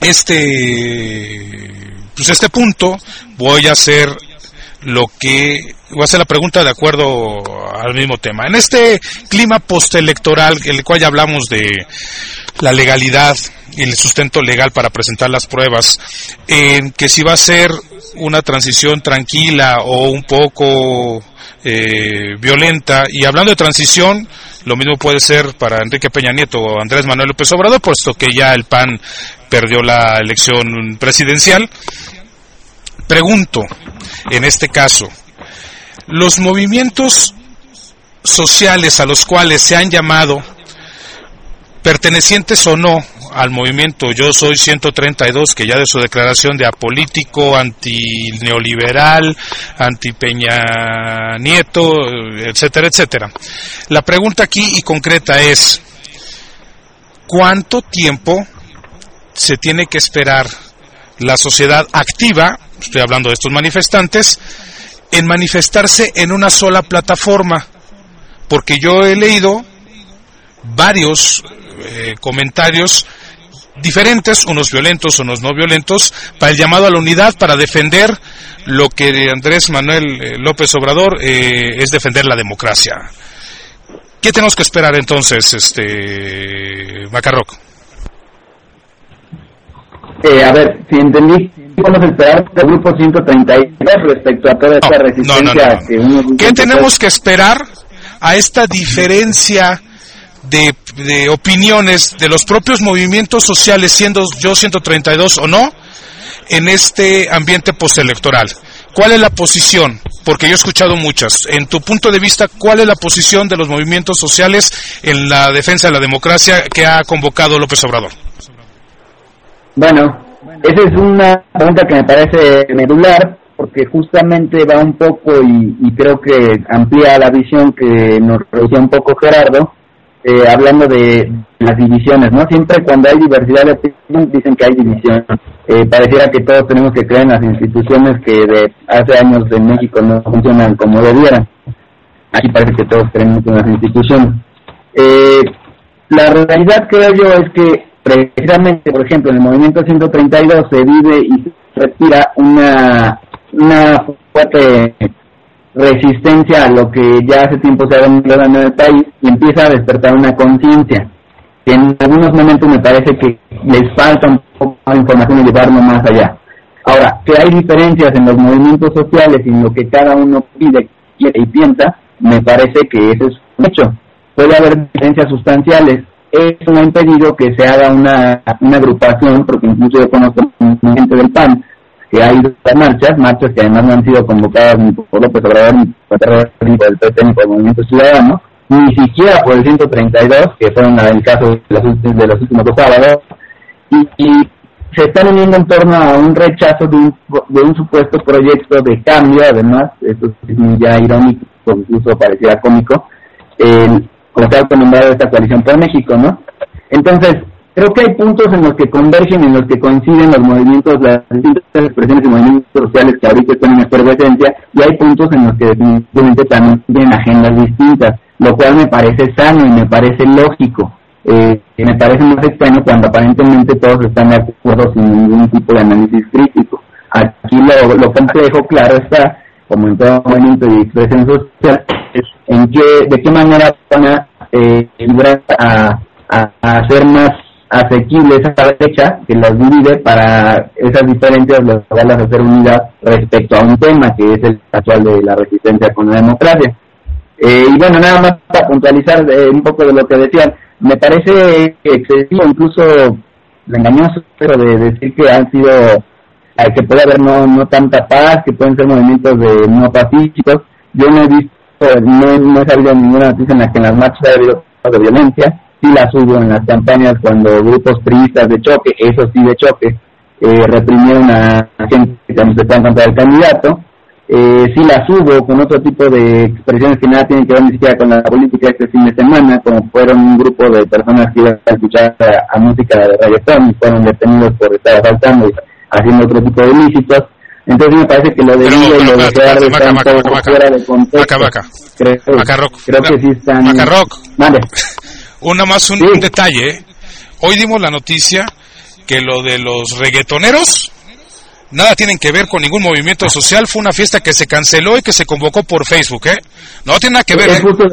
este pues este punto voy a hacer lo que voy a hacer la pregunta de acuerdo al mismo tema. En este clima postelectoral, en el cual ya hablamos de la legalidad y el sustento legal para presentar las pruebas, en que si va a ser una transición tranquila o un poco eh, violenta, y hablando de transición, lo mismo puede ser para Enrique Peña Nieto o Andrés Manuel López Obrador, puesto que ya el PAN perdió la elección presidencial. Pregunto, en este caso, los movimientos sociales a los cuales se han llamado, pertenecientes o no al movimiento Yo Soy 132, que ya de su declaración de apolítico, antineoliberal, anti Peña Nieto, etcétera, etcétera. La pregunta aquí y concreta es, ¿cuánto tiempo se tiene que esperar la sociedad activa, estoy hablando de estos manifestantes, en manifestarse en una sola plataforma? Porque yo he leído varios eh, comentarios diferentes, unos violentos, unos no violentos, para el llamado a la unidad, para defender lo que Andrés Manuel eh, López Obrador eh, es defender la democracia. ¿Qué tenemos que esperar entonces, este Macarroc? Eh, a ver, si entendí, a esperar el grupo 132 respecto a toda esta resistencia que uno ¿Qué tenemos que esperar a esta diferencia de, opiniones de los propios movimientos sociales, siendo yo 132 o no, en este ambiente postelectoral? ¿Cuál es la posición? Porque yo he escuchado muchas. En tu punto de vista, ¿cuál es la posición de los movimientos sociales en la defensa de la democracia que ha convocado López Obrador? Bueno, esa es una pregunta que me parece medular porque justamente va un poco y, y creo que amplía la visión que nos reducía un poco Gerardo, eh, hablando de las divisiones, ¿no? Siempre cuando hay diversidad de opinión dicen que hay división. Eh, pareciera que todos tenemos que creer en las instituciones que de hace años en México no funcionan como debieran. Aquí parece que todos creemos en las instituciones. Eh, la realidad creo yo es que precisamente, por ejemplo, en el movimiento 132 se vive y se respira una, una fuerte resistencia a lo que ya hace tiempo se ha venido dando en el país y empieza a despertar una conciencia en algunos momentos me parece que les falta un poco de información y llevarlo más allá. Ahora, que hay diferencias en los movimientos sociales y en lo que cada uno pide, quiere y piensa, me parece que eso es un hecho. Puede haber diferencias sustanciales. Eso no ha impedido que se haga una, una agrupación, porque incluso yo conozco gente del PAN, que hay marchas, marchas que además no han sido convocadas ni por López Obrador, ni por el PT, ni por el Movimiento Ciudadano, ni siquiera por el 132, que fueron el caso de los, de los últimos dos sábados, y, se están uniendo en torno a un rechazo de un, de un supuesto proyecto de cambio, además, esto es ya irónico, incluso parecía cómico, el, como se ha esta coalición por México, ¿no? Entonces, creo que hay puntos en los que convergen, en los que coinciden los movimientos, las distintas expresiones y movimientos sociales que ahorita están en efervescencia, y hay puntos en los que definitivamente también tienen agendas distintas, lo cual me parece sano y me parece lógico. Eh, me parece más extraño cuando aparentemente todos están de acuerdo sin ningún tipo de análisis crítico. Aquí lo, lo complejo, claro está, como en todo movimiento y expresión social, en qué, de qué manera van a eh, a, a hacer más asequible esa brecha que las divide para esas diferencias lograrlas hacer unidad respecto a un tema que es el actual de la resistencia con la democracia. Eh, y bueno, nada más para puntualizar eh, un poco de lo que decían, me parece excesivo, incluso engañoso, pero de decir que han sido, eh, que puede haber no, no tanta paz, que pueden ser movimientos de no pacíficos. Yo no he visto, no, no he sabido ninguna noticia en la que en las marchas haya habido de violencia sí las hubo en las campañas cuando grupos priistas de choque, eso sí de choque, eh, reprimieron a gente que se en contra del candidato, eh, sí las hubo con otro tipo de expresiones que nada tienen que ver ni siquiera con la política este fin de semana, como fueron un grupo de personas que iban a escuchar a, música de reggaetón y fueron detenidos por estar asaltando y haciendo otro tipo de ilícitos. Entonces me parece que lo de Lidia y lo de Gerardo están fuera de contexto. Creo, creo que sí están... Vale. (laughs) Una más un, un detalle. Hoy dimos la noticia que lo de los reggaetoneros nada tienen que ver con ningún movimiento social. Fue una fiesta que se canceló y que se convocó por Facebook, ¿eh? No tiene nada que ver. Es, ¿eh? justo,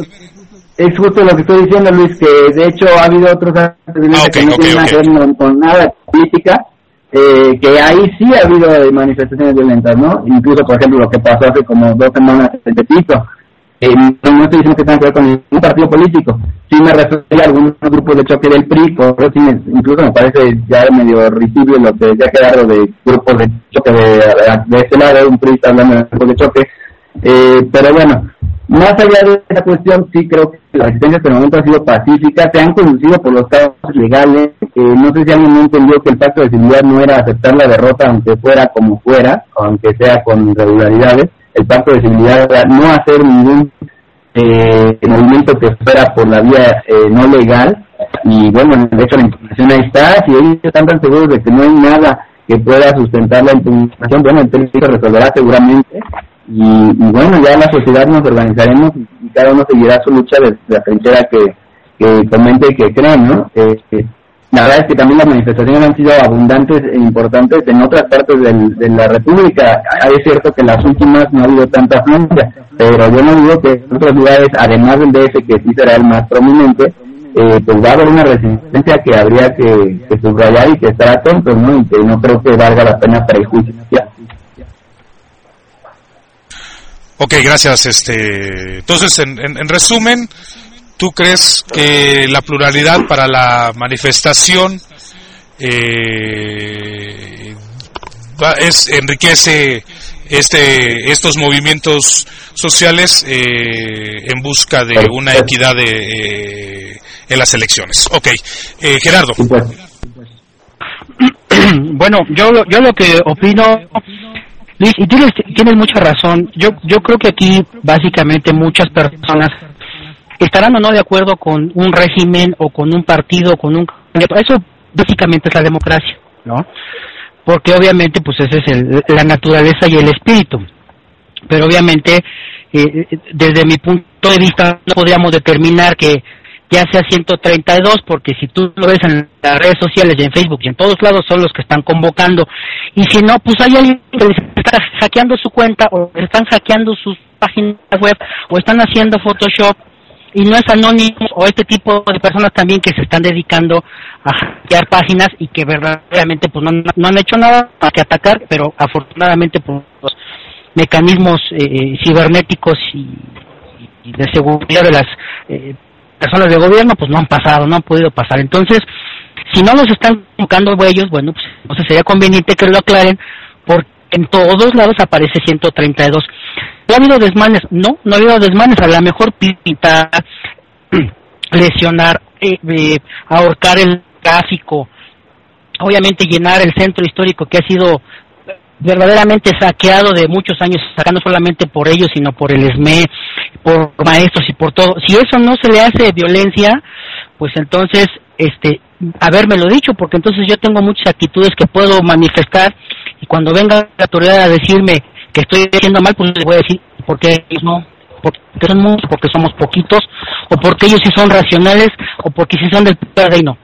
es justo lo que estoy diciendo, Luis, que de hecho ha habido otros actos Ah, que no tienen nada que ver con, con nada política, eh, que ahí sí ha habido manifestaciones violentas, ¿no? Incluso, por ejemplo, lo que pasó hace como dos semanas en Tepito. Eh, no, estoy diciendo que tenga que ver con ningún partido político. Sí me refiero a algunos grupos de choque del PRI, sí, incluso me parece ya medio risible lo que ya quedaron de grupos de choque de, de este lado, un PRI está hablando de grupos de choque. Eh, pero bueno, más allá de esa cuestión, sí creo que la resistencia hasta el momento ha sido pacífica, se han conducido por los casos legales. Eh, no sé si alguien no entendió que el pacto de civilidad no era aceptar la derrota aunque fuera como fuera, aunque sea con irregularidades. El pacto de civilidad no hacer ningún eh, movimiento que fuera por la vía eh, no legal. Y bueno, de hecho la impugnación ahí está. Si ellos están tan seguros de que no hay nada que pueda sustentar la impugnación, bueno, el se resolverá seguramente. Y, y bueno, ya la sociedad nos organizaremos y, cada uno seguirá su lucha de, la trinchera que, que comente y que cree, ¿no? Eh, eh, la verdad es que también las manifestaciones han sido abundantes e importantes en otras partes de la República. Es cierto que en las últimas no ha habido tanta afluencia, pero yo no digo que en otros lugares, además del DF, que sí será el más prominente, eh, pues va a haber una resistencia que habría que, subrayar y que estar atentos, ¿no? Y que no creo que valga la pena prejuiciar. Ok, gracias. Este, entonces, en, en, resumen, ¿tú crees que la pluralidad para la manifestación eh, es, enriquece este, estos movimientos sociales eh, en busca de una equidad de, eh, en las elecciones. Ok, eh, Gerardo. (clears throat) Bueno, yo, yo lo que opino, Luis, y tú tienes mucha razón, yo, yo creo que aquí básicamente muchas personas estarán o no de acuerdo con un régimen o con un partido, con un eso básicamente es la democracia, ¿no? Porque obviamente pues esa es el, la naturaleza y el espíritu. Pero obviamente eh, desde mi punto de vista no podríamos determinar que ya sea 132, porque si tú lo ves en las redes sociales y en Facebook y en todos lados son los que están convocando, y si no, pues hay alguien que está hackeando su cuenta o están hackeando sus páginas web o están haciendo Photoshop y no es anónimo o este tipo de personas también que se están dedicando a hackear páginas y que verdaderamente pues no, no han hecho nada más que atacar, pero afortunadamente por los mecanismos eh, cibernéticos y, de seguridad de las eh, personas de gobierno pues no han pasado, no han podido pasar. Entonces, si no los están buscando ellos, bueno, pues entonces sería conveniente que lo aclaren porque en todos lados aparece 132. ¿Ha habido desmanes? No, no ha habido desmanes. A lo mejor pintar, (clears throat) lesionar, eh, eh, ahorcar el tráfico, obviamente llenar el centro histórico que ha sido verdaderamente saqueado de muchos años, sacando solamente por ellos, sino por el SME, por maestros y por todo. Si eso no se le hace violencia, pues entonces, este, lo dicho, porque entonces yo tengo muchas actitudes que puedo manifestar y cuando venga la autoridad a decirme estoy haciendo mal, pues les voy a decir, ¿por qué ellos no? Porque son porque somos poquitos, o porque ellos sí son racionales, o porque sí son del y no.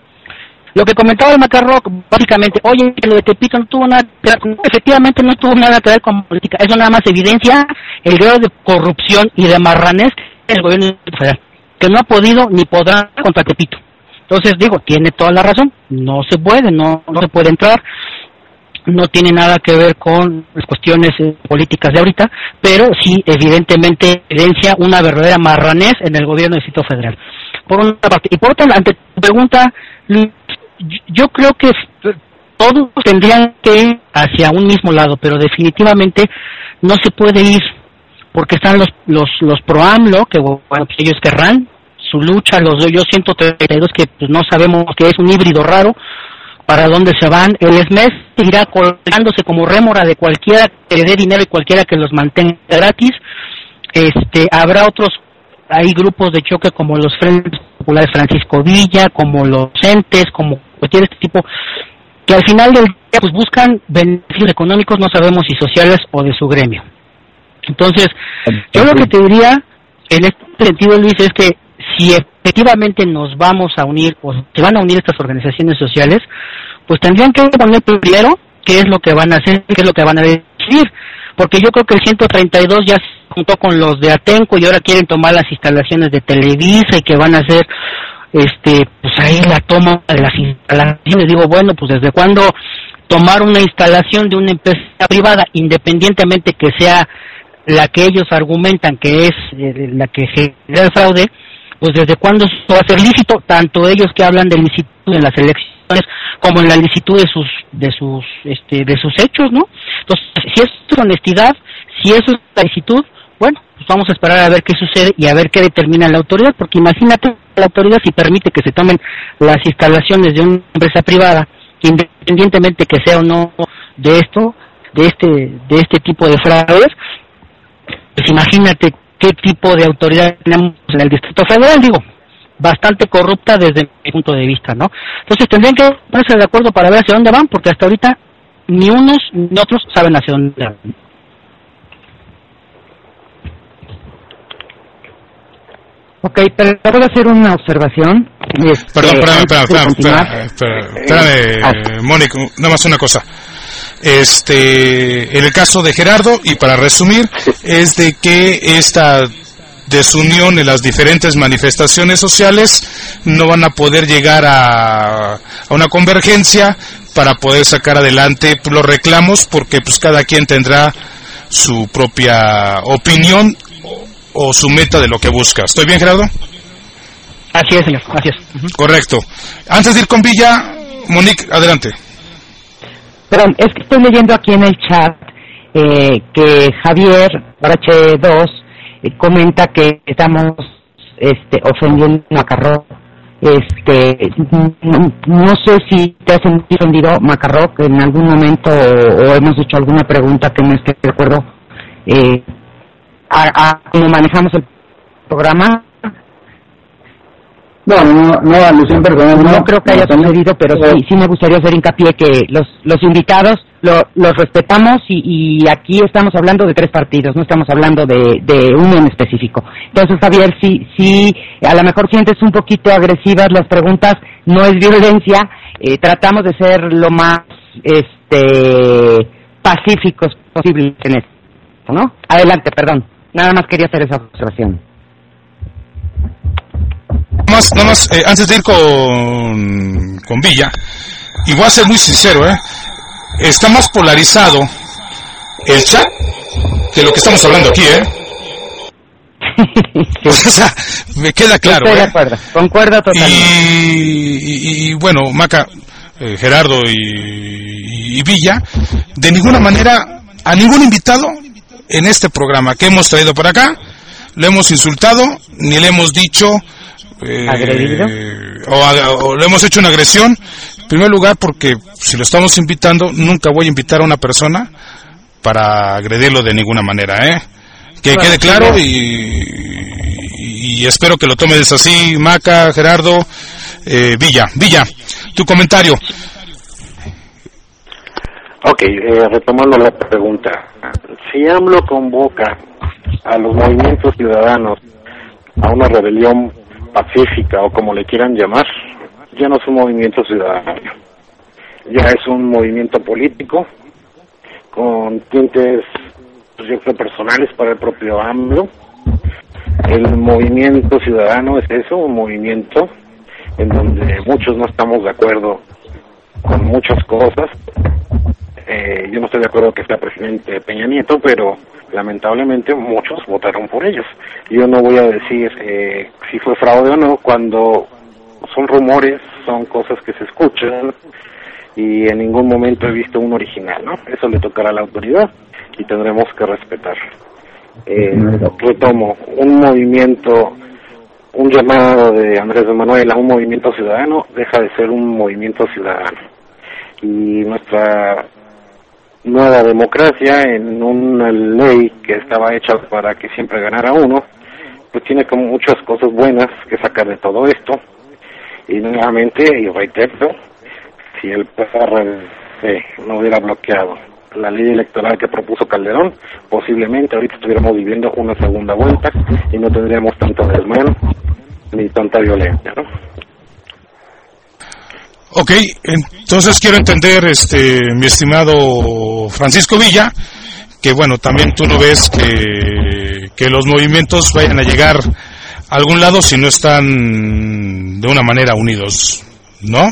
Lo que comentaba el Macarrock, básicamente, oye, lo de Tepito no tuvo nada que ver efectivamente no tuvo nada que ver con política, eso nada más evidencia el grado de corrupción y de marranés del gobierno federal, que no ha podido ni podrá contra Tepito. Entonces digo, tiene toda la razón, no se puede, no, no se puede entrar, no tiene nada que ver con las cuestiones eh, políticas de ahorita, pero sí evidentemente evidencia una verdadera marranés en el gobierno del Distrito Federal. Por una parte, y por otra, ante tu pregunta, yo creo que todos tendrían que ir hacia un mismo lado, pero definitivamente no se puede ir porque están los los los pro AMLO que bueno, pues ellos querrán su lucha, los yo 132 que pues, no sabemos que es un híbrido raro para dónde se van, el SMES seguirá colgándose como rémora de cualquiera que le dé dinero y cualquiera que los mantenga gratis, este habrá otros hay grupos de choque como los Frentes Populares Francisco Villa, como los entes, como cualquier este tipo, que al final del día pues buscan beneficios económicos, no sabemos si sociales o de su gremio. Entonces, yo lo que te diría en este sentido, Luis, es que si efectivamente nos vamos a unir o se van a unir estas organizaciones sociales, pues tendrían que poner primero qué es lo que van a hacer, qué es lo que van a decidir, porque yo creo que el 132 ya juntó con los de Atenco y ahora quieren tomar las instalaciones de Televisa y que van a hacer este pues ahí la toma de las instalaciones. Digo bueno pues desde cuándo tomar una instalación de una empresa privada independientemente que sea la que ellos argumentan que es eh, la que genera el fraude pues desde cuándo va a ser lícito tanto ellos que hablan de licitud en las elecciones como en la licitud de sus de sus este de sus hechos no entonces si es honestidad si eso es la licitud bueno, pues vamos a esperar a ver qué sucede y a ver qué determina la autoridad, porque imagínate la autoridad si permite que se tomen las instalaciones de una empresa privada, independientemente que sea o no de esto, de este, de este tipo de fraudes, pues imagínate qué tipo de autoridad tenemos en el Distrito Federal, digo, bastante corrupta desde mi punto de vista, ¿no? Entonces tendrían que ponerse de acuerdo para ver hacia dónde van, porque hasta ahorita ni unos ni otros saben hacia dónde van. Ok, pero puedo hacer una observación. Este, Perdón, espérame, continuar. espérame, espérame, espérame, Mónica, nada más una cosa. Este, en el caso de Gerardo, y para resumir, es de que esta desunión en las diferentes manifestaciones sociales no van a poder llegar a, a una convergencia para poder sacar adelante los reclamos porque pues cada quien tendrá su propia opinión o, o su meta de lo que busca. ¿Estoy bien, Gerardo? Así es, señor, así es. Correcto. Antes de ir con Villa, Monique, adelante. Perdón, es que estoy leyendo aquí en el chat eh, que Javier H2 eh, comenta que estamos este, ofendiendo a Macarró. Este, no, sé si te has sentido que en algún momento o, o hemos hecho alguna pregunta que no esté de acuerdo eh, a, a cómo manejamos el programa. No, no, no, alusión personal. No creo que haya sucedido, pero sí, sí me gustaría hacer hincapié que los, los invitados lo- los respetamos y, y aquí estamos hablando de tres partidos, no estamos hablando de, de uno en específico. Entonces, Javier, sí, sí, a lo mejor sientes un poquito agresivas las preguntas, no es violencia, eh, tratamos de ser lo más este pacíficos posible en esto, ¿no? Adelante, perdón. Nada más quería hacer esa observación. Más, nada más, eh, antes de ir con, con Villa, y voy a ser muy sincero, ¿eh? Está más polarizado el chat que lo que estamos hablando aquí, ¿eh? (laughs) Me queda claro, Estoy de ¿eh? acuerdo, concuerdo totalmente. Y, y- y, bueno, Maca, eh, Gerardo y, y Villa, de ninguna manera, a ningún invitado en este programa que hemos traído para acá, le hemos insultado, ni le hemos dicho, eh, ¿Agredido? o, a- o le hemos hecho una agresión. En primer lugar, porque si lo estamos invitando, nunca voy a invitar a una persona para agredirlo de ninguna manera, ¿eh? Que Claro, quede claro y, y espero que lo tomes así, Maca, Gerardo, eh, Villa. Villa, tu comentario. Ok, eh, retomando la pregunta. Si AMLO convoca a los movimientos ciudadanos a una rebelión pacífica o como le quieran llamar, ya no es un movimiento ciudadano. Ya es un movimiento político con tintes, pues, yo creo, personales para el propio AMLO. El movimiento ciudadano es eso, un movimiento en donde muchos no estamos de acuerdo con muchas cosas, eh, yo no estoy de acuerdo que sea presidente Peña Nieto, pero lamentablemente muchos votaron por ellos. Yo no voy a decir eh, si fue fraude o no, cuando son rumores, son cosas que se escuchan y en ningún momento he visto un original, ¿no? Eso le tocará a la autoridad y tendremos que respetar. Eh, retomo, un movimiento, un llamado de Andrés de Manuel a un movimiento ciudadano deja de ser un movimiento ciudadano y nuestra nueva democracia en una ley que estaba hecha para que siempre ganara uno, pues tiene como muchas cosas buenas que sacar de todo esto. Y nuevamente, y reitero, si el PRD no hubiera bloqueado la ley electoral que propuso Calderón, posiblemente ahorita estuviéramos viviendo una segunda vuelta y no tendríamos tanto desmán ni tanta violencia, ¿no? Ok, entonces quiero entender, este, mi estimado Francisco Villa, que bueno, también tú no ves que, que los movimientos vayan a llegar a algún lado si no están de una manera unidos, ¿no?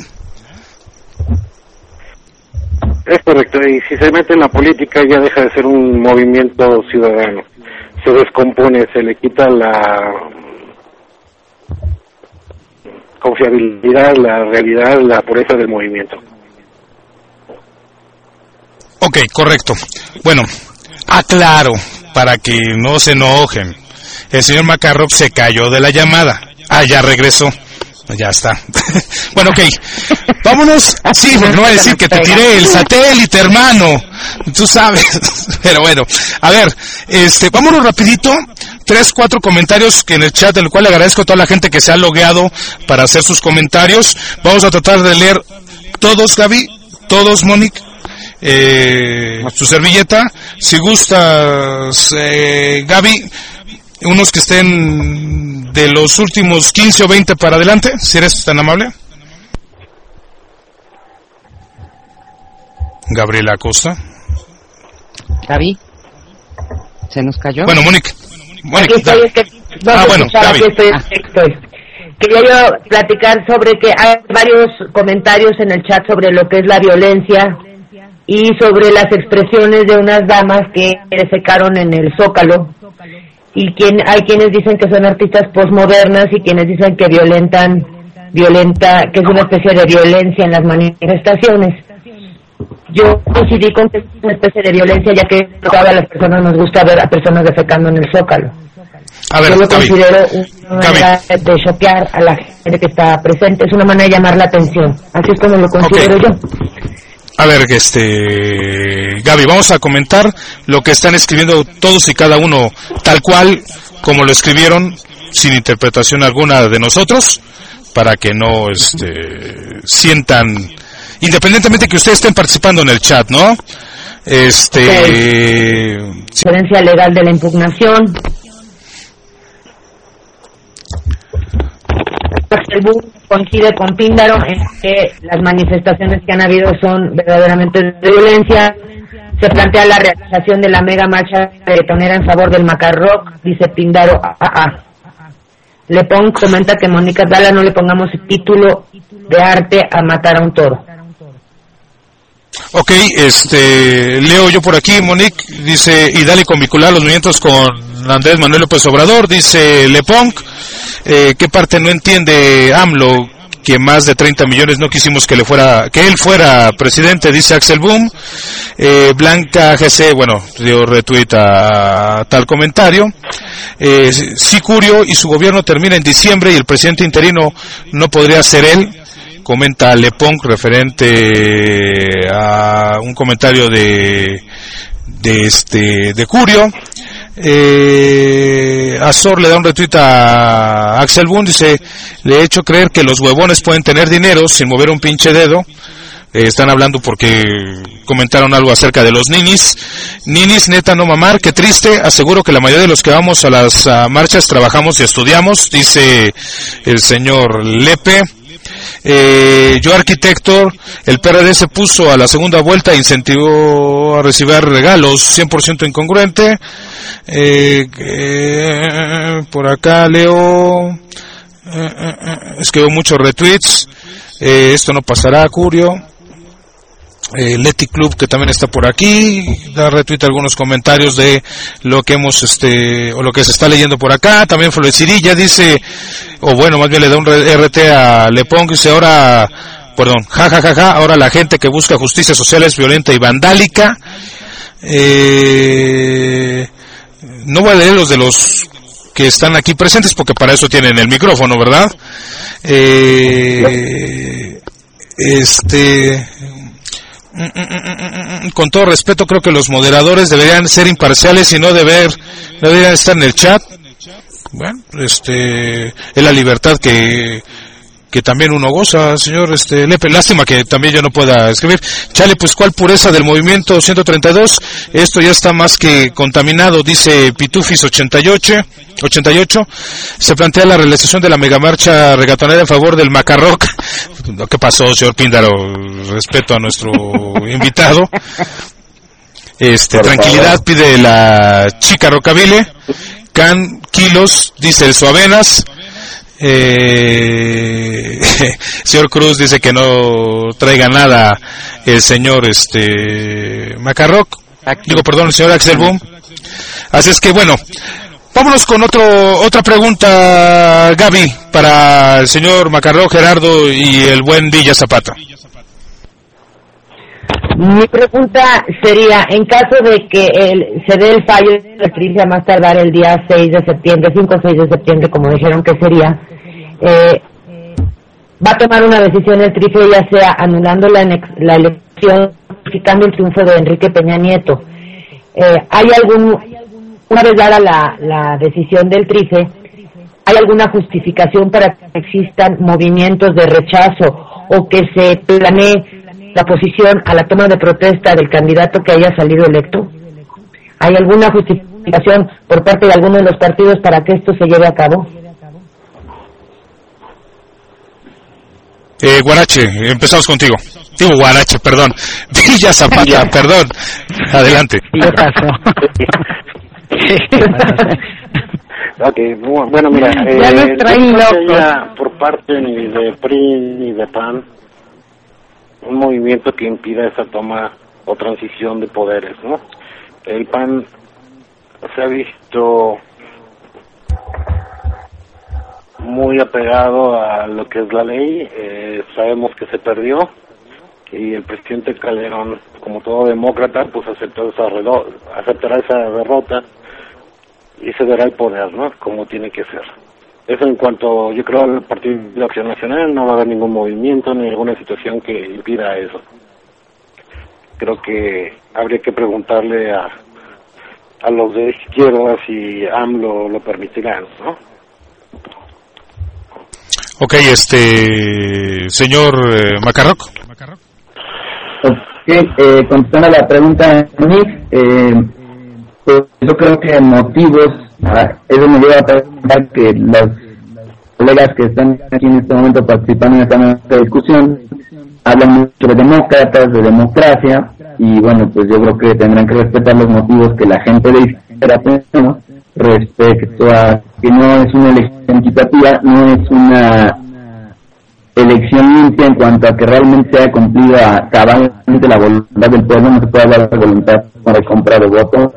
Es correcto, y si se mete en la política ya deja de ser un movimiento ciudadano. Se descompone, se le quita la confiabilidad, la realidad, la pureza del movimiento. Ok, correcto. Bueno, aclaro, para que no se enojen. El señor Macarrock se cayó de la llamada. Ah, ya regresó. Ya está. (laughs) bueno, ok. Vámonos. Sí, porque no va a decir que te tiré el satélite, hermano. Tú sabes. (laughs) Pero bueno. A ver, este, vámonos rapidito. Tres, cuatro comentarios que en el chat, del cual le agradezco a toda la gente que se ha logueado para hacer sus comentarios. Vamos a tratar de leer todos, Gaby. Todos, Mónica eh, su servilleta. Si gustas, eh, Gaby, unos que estén de los últimos 15 o 20 para adelante, si eres tan amable. Gabriela Acosta. Gaby. ¿Se nos cayó? Bueno, Mónica. Aquí estoy, es que no Ah, bueno, Gaby. aquí estoy, aquí estoy. Quería yo platicar sobre que hay varios comentarios en el chat sobre lo que es la violencia y sobre las expresiones de unas damas que defecaron en el Zócalo y quien, hay quienes dicen que son artistas posmodernas y quienes dicen que violentan, violenta, que es una especie de violencia en las manifestaciones. Yo coincidí con que es una especie de violencia ya que a las personas nos gusta ver a personas defecando en el Zócalo. A ver, Yo lo Gaby. considero una Gaby. manera de choquear a la gente que está presente, es una manera de llamar la atención. Así es como lo considero yo. A ver, este, Gaby, vamos a comentar lo que están escribiendo todos y cada uno, tal cual como lo escribieron, sin interpretación alguna de nosotros, para que no, este, sientan, independientemente que ustedes estén participando en el chat, ¿no? Este, Diferencia legal de la impugnación. El BU coincide con Píndaro en que las manifestaciones que han habido son verdaderamente de violencia. Se plantea la realización de la mega marcha reggaetonera en favor del Macarrock, dice Píndaro. Ah, ah, ah. Comenta que Mónica Dala no le pongamos título de arte a matar a un toro. Ok, este, leo yo por aquí, Monique, dice, y dale con vincular los movimientos con Andrés Manuel López Obrador, dice Lepong, eh, ¿qué parte no entiende AMLO? que más de 30 millones no quisimos que le fuera, que él fuera presidente, dice Axel Boom. Eh, Blanca GC, bueno, dio retweet a, tal comentario. Eh, Sicurio y su gobierno termina en diciembre y el presidente interino no podría ser él comenta Lepong referente a un comentario de de este de Curio eh, Azor le da un retweet a Axel Boone dice le he hecho creer que los huevones pueden tener dinero sin mover un pinche dedo eh, están hablando porque comentaron algo acerca de los ninis. Ninis, neta, no mamar, qué triste. Aseguro que la mayoría de los que vamos a las marchas trabajamos y estudiamos, dice el señor Lepe. Eh, yo arquitecto, el PRD se puso a la segunda vuelta incentivó a recibir regalos, 100% incongruente. Eh, eh, por acá leo, escribió muchos retweets, esto no pasará, Curio. Eh, Leti Club que también está por aquí da retweet algunos comentarios de lo que hemos este o lo que se está leyendo por acá. También Florecirilla dice o bueno más bien le da un RT a Lepong dice ahora perdón ja ja ja ja ahora la gente que busca justicia social es violenta y vandálica eh, no voy a leer los de los que están aquí presentes porque para eso tienen el micrófono verdad eh, este con todo respeto creo que los moderadores deberían ser imparciales y no deber deberían estar en el chat. Bueno este es la libertad que que también uno goza, señor este Lepe. Lástima que también yo no pueda escribir. Chale, pues cuál pureza del movimiento 132. Esto ya está más que contaminado, dice Pitufis 88. 88. Se plantea la realización de la megamarcha regatonera en favor del Macarroc. (laughs) ¿Qué pasó, señor Píndaro? Respeto a nuestro (laughs) invitado. Este, Por tranquilidad favor. pide la chica Rocabile. Can Kilos, dice el Suavenas. Eh, (laughs) señor Cruz dice que no traiga nada el señor este Macarroc. Digo, perdón, el señor Axel Boom. Así es que bueno, vámonos con otro otra pregunta, Gaby, para el señor Macarroc, Gerardo y el buen Villa Zapata. Mi pregunta sería, en caso de que el- se dé el fallo de electricidad más tardar el día 6 de septiembre, 5 o 6 de septiembre, como dijeron que sería, eh, va a tomar una decisión el TRIFE, ya sea anulando la, elección, justificando el triunfo de Enrique Peña Nieto. Eh, ¿Hay algún, una vez dada la, decisión del TRIFE, hay alguna justificación para que existan movimientos de rechazo o que se planee la posición a la toma de protesta del candidato que haya salido electo? ¿Hay alguna justificación por parte de alguno de los partidos para que esto se lleve a cabo? Eh, Guarache, empezamos contigo. Digo Guarache, perdón. (laughs) Villa Zapata, (laughs) perdón. Adelante. (laughs) Okay, bueno, mira, ya no eh, por parte ni de PRI ni de PAN, un movimiento que impida esa toma o transición de poderes, ¿no? El PAN se ha visto muy apegado a lo que es la ley, eh, sabemos que se perdió y el presidente Calderón, como todo demócrata, pues aceptó esa aceptará esa derrota y cederá el poder, ¿no? Como tiene que ser. Eso en cuanto, yo creo, al Partido de Acción Nacional no va a haber ningún movimiento ni alguna situación que impida eso. Creo que habría que preguntarle a, a los de izquierda si AMLO lo permitirán, ¿no? Ok, este, señor eh, Macarroc. Ok, eh, contestando a la pregunta, eh, pues yo creo que motivos, ah, eso me lleva a pensar que los colegas que están aquí en este momento participando en esta discusión hablan mucho de demócratas, de democracia, y bueno, pues yo creo que tendrán que respetar los motivos que la gente de izquierda ¿no? respecto a que no es una elección equitativa, no es una elección limpia en cuanto a que realmente sea cumplida cabalmente la voluntad del pueblo, no se puede hablar de voluntad para compra de votos,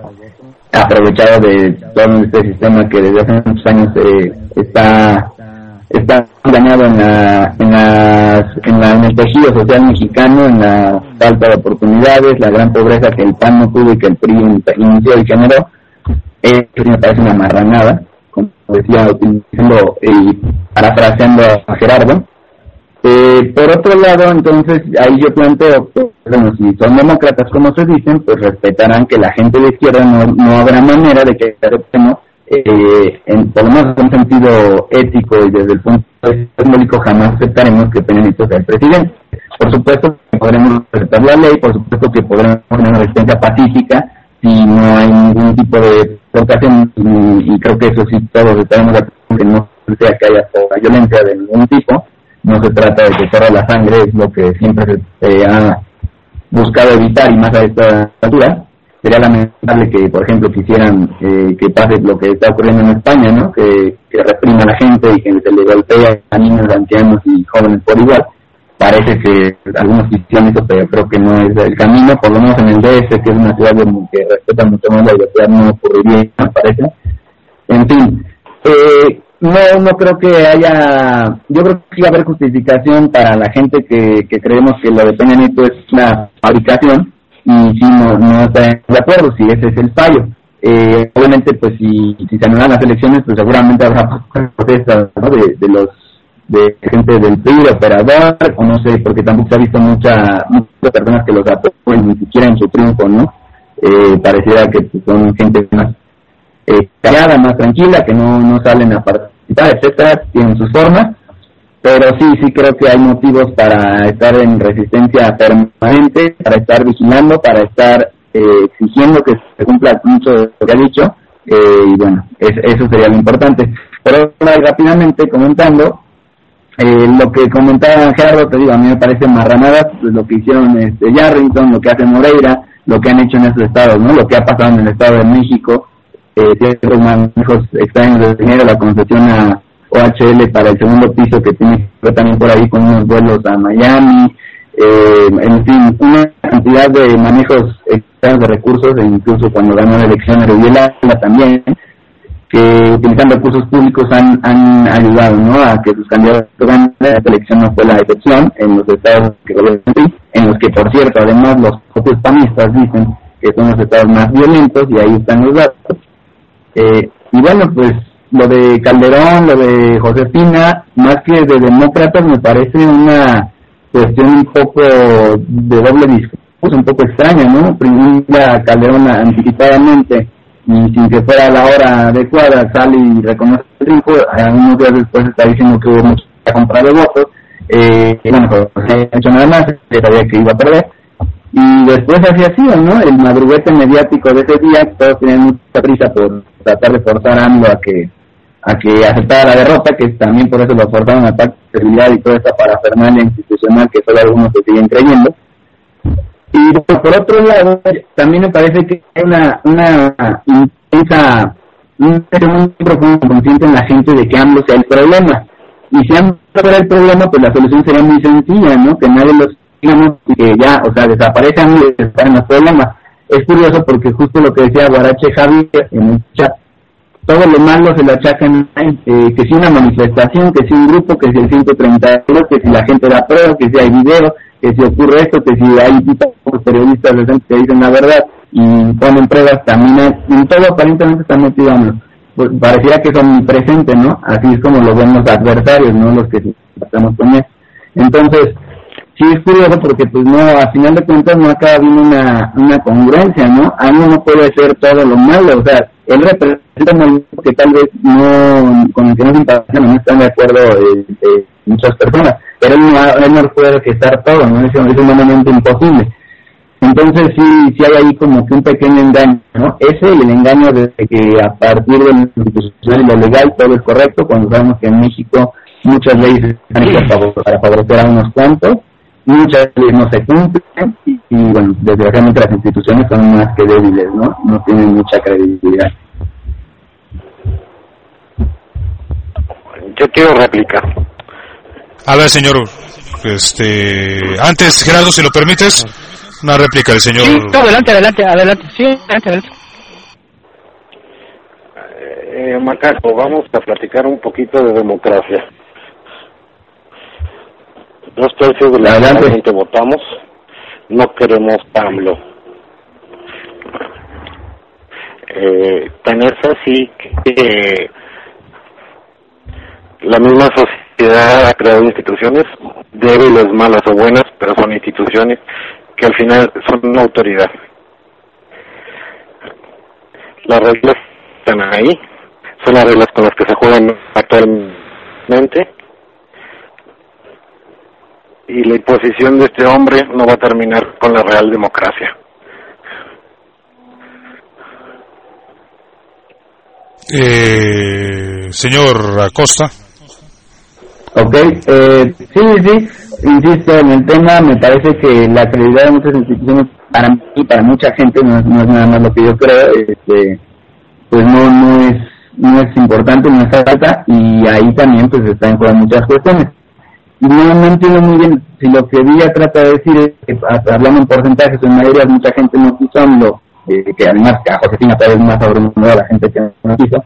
aprovechado de todo este sistema que desde hace muchos años eh, está está dañado en la, en, en, la, en el tejido social mexicano, en la falta de oportunidades, la gran pobreza que el PAN no tuvo y que el PRI inició y generó, eso me parece una marranada, como decía, utilizando y parafraseando a Gerardo. Eh, por otro lado, entonces, ahí yo planteo, bueno, si son demócratas como se dicen, pues respetarán que la gente de izquierda no, no habrá manera de que aceptemos eh, en, por lo menos en un sentido ético y desde el punto de vista simbólico jamás aceptaremos que Peña Nieto sea el presidente. Por supuesto que podremos aceptar la ley, por supuesto que podremos poner una resistencia pacífica si no hay ningún tipo de provocación y, creo que eso sí todos estaremos de acuerdo que no sea que haya violencia de ningún tipo, no se trata de que corra la sangre, es lo que siempre se ha buscado evitar y más a esta altura sería lamentable que, por ejemplo, quisieran eh, que pase lo que está ocurriendo en España, ¿no? Que, reprima a la gente y que se le golpea a niños, ancianos y jóvenes por igual. Parece que algunos quisieran eso, pero creo que no es el camino, por lo menos en el DS, que es una ciudad que respeta mucho más la libertad, no ocurriría, me parece. En fin, eh, no, no creo que haya, yo creo que sí va a haber justificación para la gente que, que creemos que lo de Peña Nieto es una fabricación, y si no, no está de acuerdo, si ese es el fallo. Eh, obviamente, pues si, si se anulan las elecciones, pues seguramente habrá protestas ¿no? de, los de gente del PRI, operador, o no sé, porque tampoco se ha visto mucha, muchas personas que los apoyan ni siquiera en su triunfo, ¿no? Eh, pareciera que pues, son gente más eh, callada, más tranquila, que no, no salen a participar, etcétera, tienen sus formas, pero sí, sí creo que hay motivos para estar en resistencia permanente, para estar vigilando, para estar eh, exigiendo que se cumpla mucho de lo que ha dicho, eh, y bueno, eso sería lo importante. Pero rápidamente comentando, eh, lo que comentaba Gerardo, te digo, a mí me parece marranada pues, lo que hicieron este Yarrington, lo que hace Moreira, lo que han hecho en estos estados, ¿no? Lo que ha pasado en el Estado de México, eh, ciertos manejos extraños de dinero, la concesión a OHL para el segundo piso que tiene que también por ahí con unos vuelos a Miami, eh, en fin, una cantidad de manejos externos de recursos, e incluso cuando ganó la elección Ariela también, que utilizando recursos públicos han, ayudado ¿no? a que sus candidatos ganen. Esta elección no fue la excepción en los estados que en los que, por cierto, además los propios panistas dicen que son los estados más violentos y ahí están los datos. Eh, y bueno, pues lo de Calderón, lo de Josefina, más que de demócratas, me parece una cuestión un poco de doble discurso, un poco extraña, ¿no? Primero Calderón anticipadamente y sin que fuera la hora adecuada sale y reconoce el triunfo, unos días después está diciendo que hubo mucha compra de votos, eh, bueno, pues no nada más, sabía que iba a perder, y después hacía así, ¿no? El madruguete mediático de ese día, todos tenían mucha prisa por tratar de forzar a AMLO a que a que aceptara la derrota, que también por eso lo forzaron a pacto y toda esta parafernalia institucional que solo algunos se siguen creyendo. Y por otro lado, también me parece que hay una, una intensa, un profundo consciente en la gente de que AMLO sea el problema. Y si AMLO fuera el problema, pues la solución sería muy sencilla, ¿no? Que nadie los digamos que ya, o sea, desaparece AMLO y en los problemas. Es curioso porque justo lo que decía Guarache Javier en el chat, todo lo malo se lo achacan eh, que si una manifestación, que si un grupo, que si el 132, que si la gente da pruebas, que si hay video, que si ocurre esto, que si hay periodistas que dicen la verdad y ponen pruebas, también en todo aparentemente está metido pues, pareciera que son presentes, ¿no? Así es como los adversarios, ¿no? Los que estamos con él. Entonces, sí es curioso porque pues no, a final de cuentas no acaba habiendo una, una congruencia, ¿no? A uno no puede ser todo lo malo, o sea, él representa un movimiento que tal vez no, con el que no se no están de acuerdo eh, muchas personas, pero él no, él no puede estar todo, ¿no? Es, es momento imposible. Entonces sí, sí hay ahí como que un pequeño engaño, ¿no? Ese y el engaño de que a partir de lo institucional y lo legal todo es correcto, cuando sabemos que en México muchas leyes están hechas para favorecer a unos cuantos, muchas leyes no se cumplen y, y bueno, desgraciadamente las instituciones son más que débiles, ¿no? No tienen mucha credibilidad. Yo quiero réplica. A ver, señor, este, antes, Gerardo, si lo permites, una réplica del señor. Sí, adelante, adelante, adelante, sí, adelante, adelante. Eh, Macaco, vamos a platicar un poquito de democracia. Dos tercios de la gente votamos, no queremos PAMLO. Eh, tan es así que la misma sociedad ha creado instituciones, débiles, malas o buenas, pero son instituciones que al final son una autoridad. Las reglas están ahí, son las reglas con las que se juegan actualmente y la imposición de este hombre no va a terminar con la real democracia. Eh, señor Acosta. Ok, eh, sí, sí, insisto en el tema, me parece que la credibilidad de muchas instituciones, para mí y para mucha gente, no es, nada más lo que yo creo, este, pues no, no es no es importante, no es alta, y ahí también pues están en muchas cuestiones. No, no entiendo muy bien si lo que Villa trata de decir es que hablando en porcentajes, en mayoría mucha gente no quiso lo eh, que además que a Josefina tal vez más a la gente que no quiso,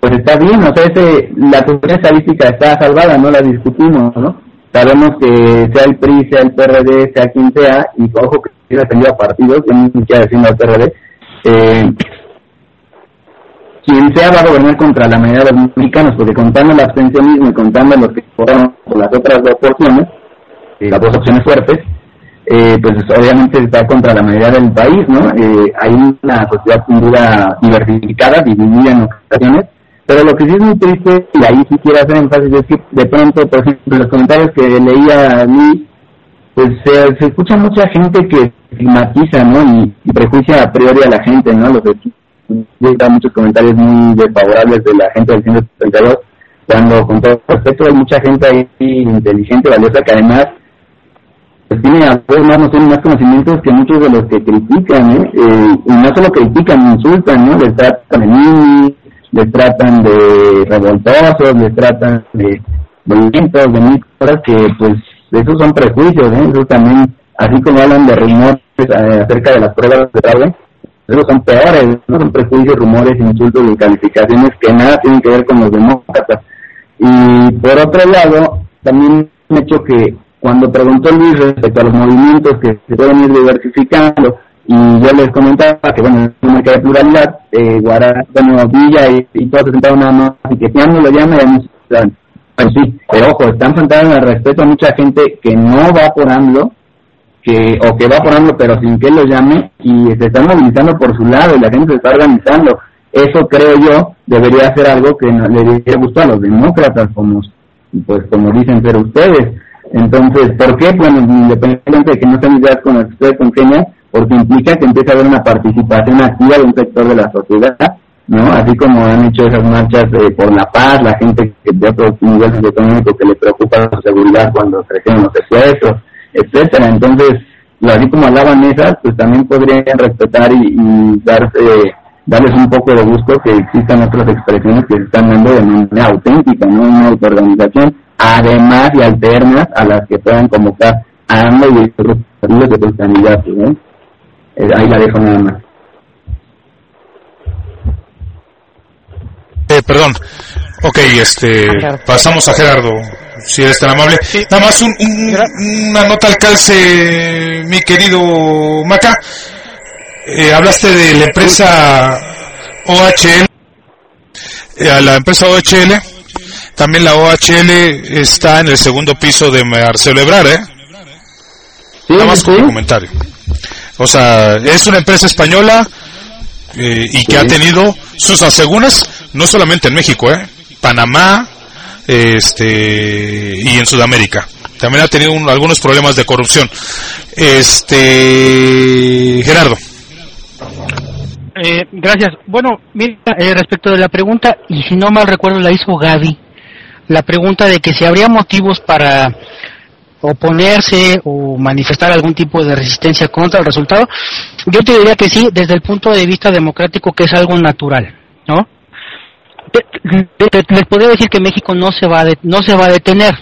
pues está bien, o sea, ese, la estadística está salvada, no la discutimos, ¿no? Sabemos que sea el PRI, sea el PRD, sea quien sea, y ojo que ha defendido a partidos, que no quiero al PRD, eh, quien sea va a gobernar contra la mayoría de los mexicanos, porque contando el abstencionismo y contando los que fueron por las otras dos opciones, eh, las dos opciones fuertes, eh, pues obviamente está contra la mayoría del país, ¿no? Eh, hay una sociedad sin duda diversificada, dividida en ocasiones, pero lo que sí es muy triste, y ahí sí quiero hacer énfasis, es que de pronto, por ejemplo, los comentarios que leía a mí, pues se, escucha mucha gente que estigmatiza, ¿no? Y, prejuicia a priori a la gente, ¿no? Los hay muchos comentarios muy desfavorables de la gente del 132, cuando con todo respeto hay mucha gente ahí inteligente, valiosa, que además pues tiene a más, no tiene más conocimientos que muchos de los que critican, ¿eh? ¿eh? y no solo critican, insultan, ¿no? Les tratan de niños, les tratan de revoltosos, les tratan de violentos, de mil cosas que, pues, esos son prejuicios, ¿eh? Eso también, así como hablan de rumores eh, acerca de las pruebas de fraude, esos son peores, no son prejuicios, rumores, insultos y calificaciones que nada tienen que ver con los demócratas. Y por otro lado, también un hecho que cuando preguntó Luis respecto a los movimientos que se pueden ir diversificando, y yo les comentaba que, bueno, una que hay pluralidad, eh, Guara, bueno, Villa y, todos se sentaron nada más, y que si lo llama, ya no pues sí, pero ojo, están sentados al respeto a mucha gente que no va por AMLO, que, o que va por AMLO pero sin que lo llame, y se están movilizando por su lado, y la gente se está organizando. Eso creo yo debería ser algo que le debería gustar a los demócratas, como, pues como dicen ser ustedes. Entonces, ¿por qué? Bueno, independientemente de que no estén ideas con las que ustedes porque implica que empieza a haber una participación activa de un sector de la sociedad ¿no? Así como han hecho esas marchas por la paz, la gente que de otros niveles económicos que le preocupa la seguridad cuando crecen los secuestros, etcétera. Entonces, así como hablaban esas, pues también podrían respetar y, y darse, darles un poco de gusto que existan otras expresiones que se están dando de manera auténtica, no una autoorganización, además y alternas a las que puedan convocar a ambos y otros partidos de otros candidatos, ¿no? Eh, ahí la dejo nada más. Eh, perdón. Ok, este, pasamos a Gerardo, si eres tan amable. Nada más un, un, una nota al calce, mi querido Maca. Eh, hablaste de la empresa OHL, eh, a la empresa OHL. También la OHL está en el segundo piso de Marcelo Ebrar, ¿eh? Nada más como comentario. O sea, es una empresa española eh, y que ha tenido sus aseguras no solamente en México, ¿eh? Panamá, este y en Sudamérica. También ha tenido algunos problemas de corrupción. Este Gerardo. Eh, gracias. Bueno, mira, eh, respecto de la pregunta, y si no mal recuerdo la hizo Gaby, la pregunta de que si habría motivos para oponerse o manifestar algún tipo de resistencia contra el resultado, yo te diría que sí, desde el punto de vista democrático, que es algo natural, ¿no? Les podría decir que México no se va a no se va a detener,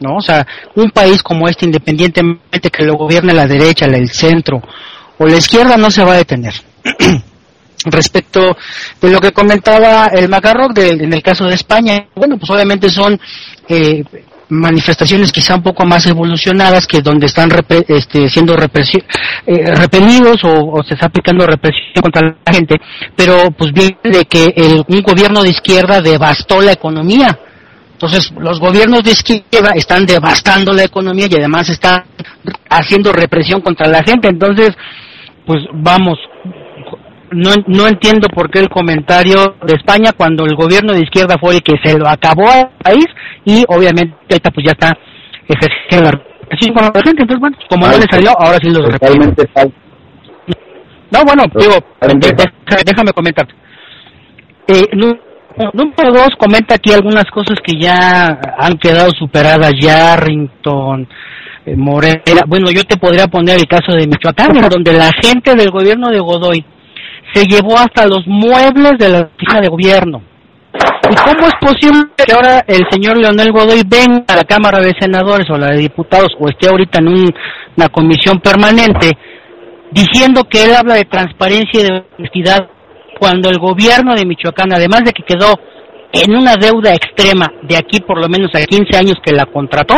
¿no? O sea, un país como este, independientemente que lo gobierne la derecha, el centro o la izquierda, no se va a detener. (clears throat) Respecto de lo que comentaba el Macarroc en el caso de España, bueno, pues obviamente son eh, manifestaciones quizá un poco más evolucionadas que donde están este, siendo eh, repelidos o, se está aplicando represión contra la gente, pero pues viene de que el, un gobierno de izquierda devastó la economía. Entonces, los gobiernos de izquierda están devastando la economía y además están haciendo represión contra la gente. Entonces, pues vamos, no, no entiendo por qué el comentario de España cuando el gobierno de izquierda fue el que se lo acabó al país y obviamente ahorita pues ya está ejerciendo la con la gente. Entonces, bueno, como no le salió, ahora sí lo Totalmente No, bueno, digo, déjame comentar. Eh, número dos, comenta aquí algunas cosas que ya han quedado superadas, Yarrington, eh, Morena. Bueno, yo te podría poner el caso de Michoacán, (laughs) donde la gente del gobierno de Godoy se llevó hasta los muebles de la oficina de gobierno. ¿Y cómo es posible que ahora el señor Leonel Godoy venga a la Cámara de Senadores o la de Diputados o esté ahorita en una comisión permanente diciendo que él habla de transparencia y de honestidad cuando el gobierno de Michoacán, además de que quedó en una deuda extrema de aquí por lo menos a 15 años que la contrató,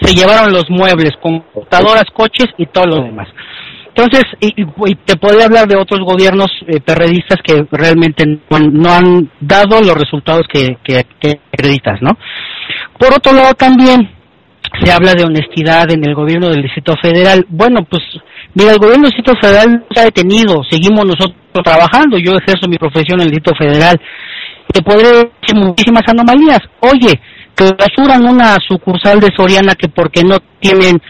se llevaron los muebles, computadoras, coches y todo lo demás. Entonces, y, te podría hablar de otros gobiernos eh, perredistas que realmente no, han dado los resultados que, que, acreditas, ¿no? Por otro lado, también se habla de honestidad en el gobierno del Distrito Federal. Bueno, pues, mira, el gobierno del Distrito Federal no se ha detenido, seguimos nosotros trabajando, yo ejerzo mi profesión en el Distrito Federal. Te podré decir muchísimas anomalías. Oye, clausuran una sucursal de Soriana que porque no tienen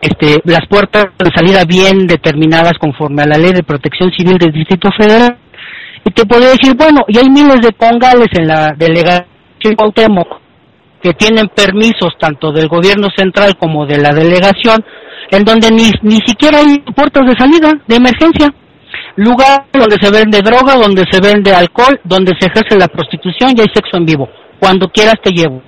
este, las puertas de salida bien determinadas conforme a la ley de protección civil del Distrito Federal. Y te podría decir, bueno, y hay miles de congales en la delegación Cuauhtémoc que tienen permisos tanto del gobierno central como de la delegación, en donde ni, ni siquiera hay puertas de salida, de emergencia. Lugar donde se vende droga, donde se vende alcohol, donde se ejerce la prostitución y hay sexo en vivo. Cuando quieras te llevo.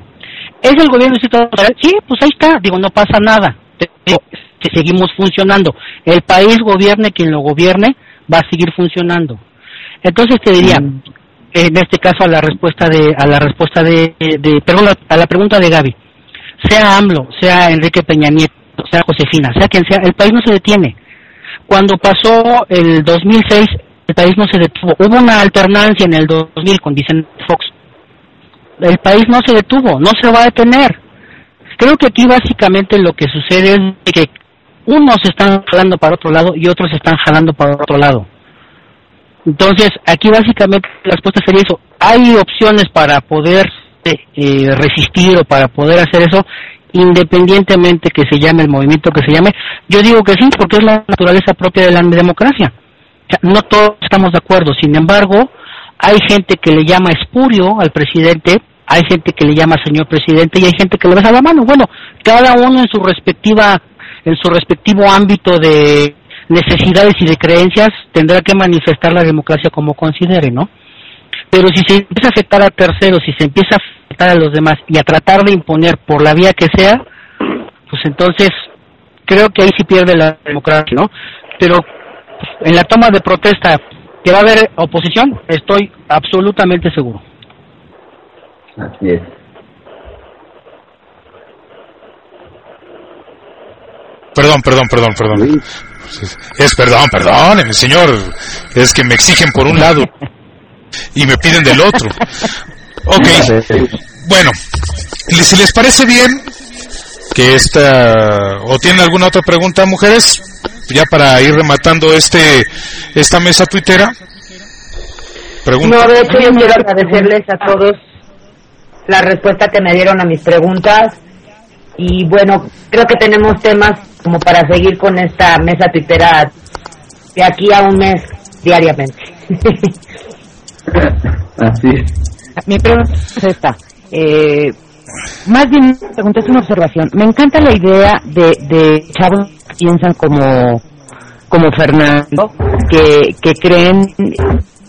¿Es el gobierno Distrito Federal? Sí, pues ahí está. Digo, no pasa nada que seguimos funcionando. El país gobierne quien lo gobierne, va a seguir funcionando. Entonces te diría, mm. en este caso a la respuesta de, a la respuesta de, de perdón, a la pregunta de Gaby, sea AMLO, sea Enrique Peña Nieto, sea Josefina, sea quien sea, el país no se detiene. Cuando pasó el 2006, el país no se detuvo. Hubo una alternancia en el 2000 con Vicente Fox. El país no se detuvo, no se va a detener. Creo que aquí básicamente lo que sucede es que unos están jalando para otro lado y otros están jalando para otro lado. Entonces, aquí básicamente la respuesta sería eso. Hay opciones para poder eh, resistir o para poder hacer eso, independientemente que se llame el movimiento que se llame. Yo digo que sí, porque es la naturaleza propia de la democracia. no todos estamos de acuerdo, sin embargo, hay gente que le llama espurio al presidente, hay gente que le llama señor presidente y hay gente que le besa la mano. Bueno, cada uno en su respectiva, en su respectivo ámbito de necesidades y de creencias tendrá que manifestar la democracia como considere, ¿no? Pero si se empieza a afectar a terceros, si se empieza a afectar a los demás y a tratar de imponer por la vía que sea, pues entonces creo que ahí sí pierde la democracia, ¿no? Pero en la toma de protesta que va a haber oposición, estoy absolutamente seguro. Así es. Perdón, perdón, perdón, perdón. Es perdón, perdón, señor. Es que me exigen por un lado y me piden del otro. Ok. Bueno, si les parece bien que esta o tienen alguna otra pregunta, mujeres, ya para ir rematando este esta mesa tuitera. Pregunta. No, de hecho yo quiero agradecerles a todos la respuesta que me dieron a mis preguntas y bueno, creo que tenemos temas como para seguir con esta mesa tuitera de aquí a un mes diariamente. (laughs) Así Mi pregunta es esta. Eh, más bien, pregunta es una observación. Me encanta la idea de, de chavos que piensan como, como Fernando, que, que creen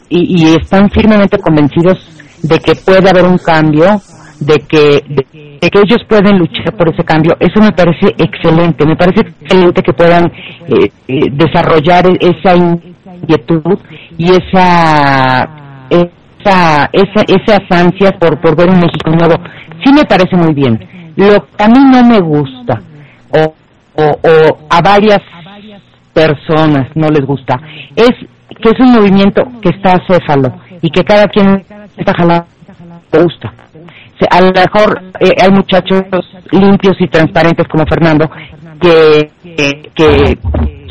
y, y están firmemente convencidos de que puede haber un cambio, de que, de, que ellos pueden luchar por ese cambio. Eso me parece excelente. Me parece excelente que puedan eh, eh, desarrollar esa inquietud y esa esa, esa, esas ansias por, por ver un México nuevo, sí me parece muy bien. Lo que a mí no me gusta, o, o, a varias personas no les gusta, es que es un movimiento que está acéfalo y que cada quien está jalando le gusta. A lo mejor eh, hay muchachos limpios y transparentes como Fernando que, que, que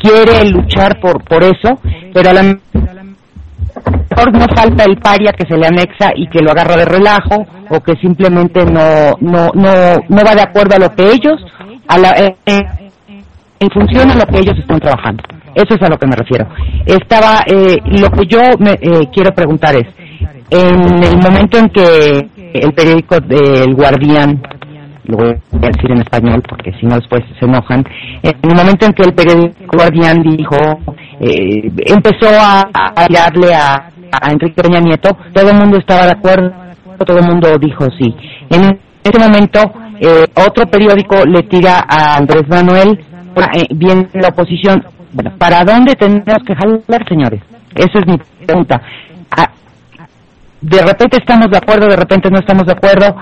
quiere luchar por, por eso, pero a la mejor no falta el paria que se le anexa y que lo agarra de relajo o que simplemente no no no no va de acuerdo a lo que ellos a la eh, eh, en función a lo que ellos están trabajando. Eso es a lo que me refiero. Estaba eh, lo que yo me quiero preguntar es en el momento en que el periódico del Guardián lo voy a decir en español porque si no después se enojan. En el momento en que el periódico Guardián dijo, eh, empezó a, a tirarle a, a Enrique Peña Nieto, todo el mundo estaba de acuerdo, todo el mundo dijo sí. En ese momento, eh, otro periódico le tira a Andrés Manuel, eh, bien la oposición. Bueno, ¿para dónde tenemos que jalar, señores? Esa es mi pregunta. De repente estamos de acuerdo, de repente no estamos de acuerdo.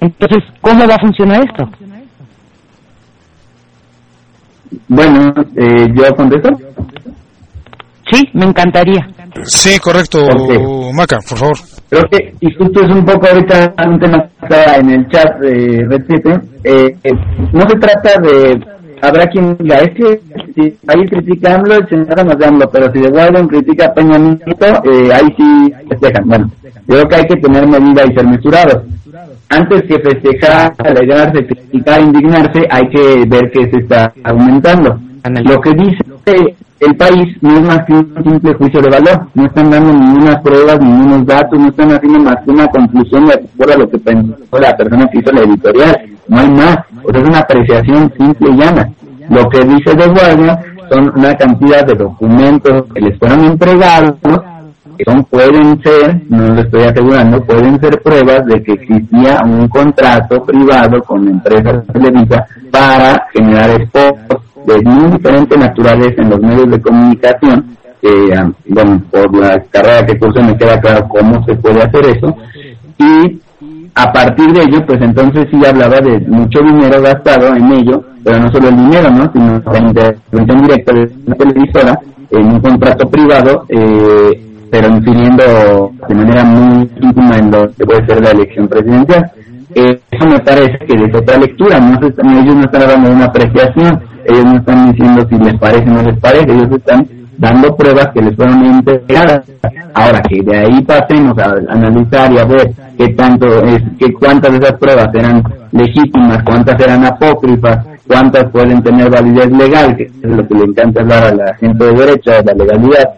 Entonces, ¿cómo va a funcionar esto? Bueno, eh, ¿yo contesto? Sí, me encantaría. Sí, correcto, Maca, por favor. Creo que, y justo es un poco ahorita un tema que está en el chat de Red 7, eh, eh, no se trata de, habrá quien diga, es que si ahí critica AMLO, el señor nos AMLO, pero si de Guaidó critica a Peña Nieto, eh, ahí sí festejan. Bueno, creo que hay que tener medida y ser mesurados. Antes que festejar, alegrarse, criticar, indignarse, hay que ver que se está aumentando. Lo que dice el país no es más que un simple juicio de valor, no están dando ninguna pruebas, ningunos datos, no están haciendo más que una conclusión de acuerdo a lo que pensó la persona que hizo la editorial, no hay más, o es una apreciación simple y llana. Lo que dice de guardia son una cantidad de documentos que les fueron entregados, que son, pueden ser, no lo estoy asegurando, pueden ser pruebas de que existía un contrato privado con la empresa Televisa para generar spots de muy diferentes naturales en los medios de comunicación, ah, bueno, por la carrera que curso me queda claro cómo se puede hacer eso, y a partir de ello, pues entonces sí hablaba de mucho dinero gastado en ello, pero no solo el dinero, ¿no? sino la intervención directa de una televisora en un contrato privado, eh, pero infiriendo de manera muy íntima en lo que puede ser la elección presidencial. eso me parece que de otra lectura, no ellos no están de una apreciación, ellos no están diciendo si les parece o no les parece, ellos están dando pruebas que les fueron entregadas. Ahora que de ahí pasemos a analizar y a ver qué tanto es, que cuántas de esas pruebas eran legítimas, cuántas eran apócrifas, cuántas pueden tener validez legal, que es lo que le encanta hablar a la gente de derecha, de la legalidad.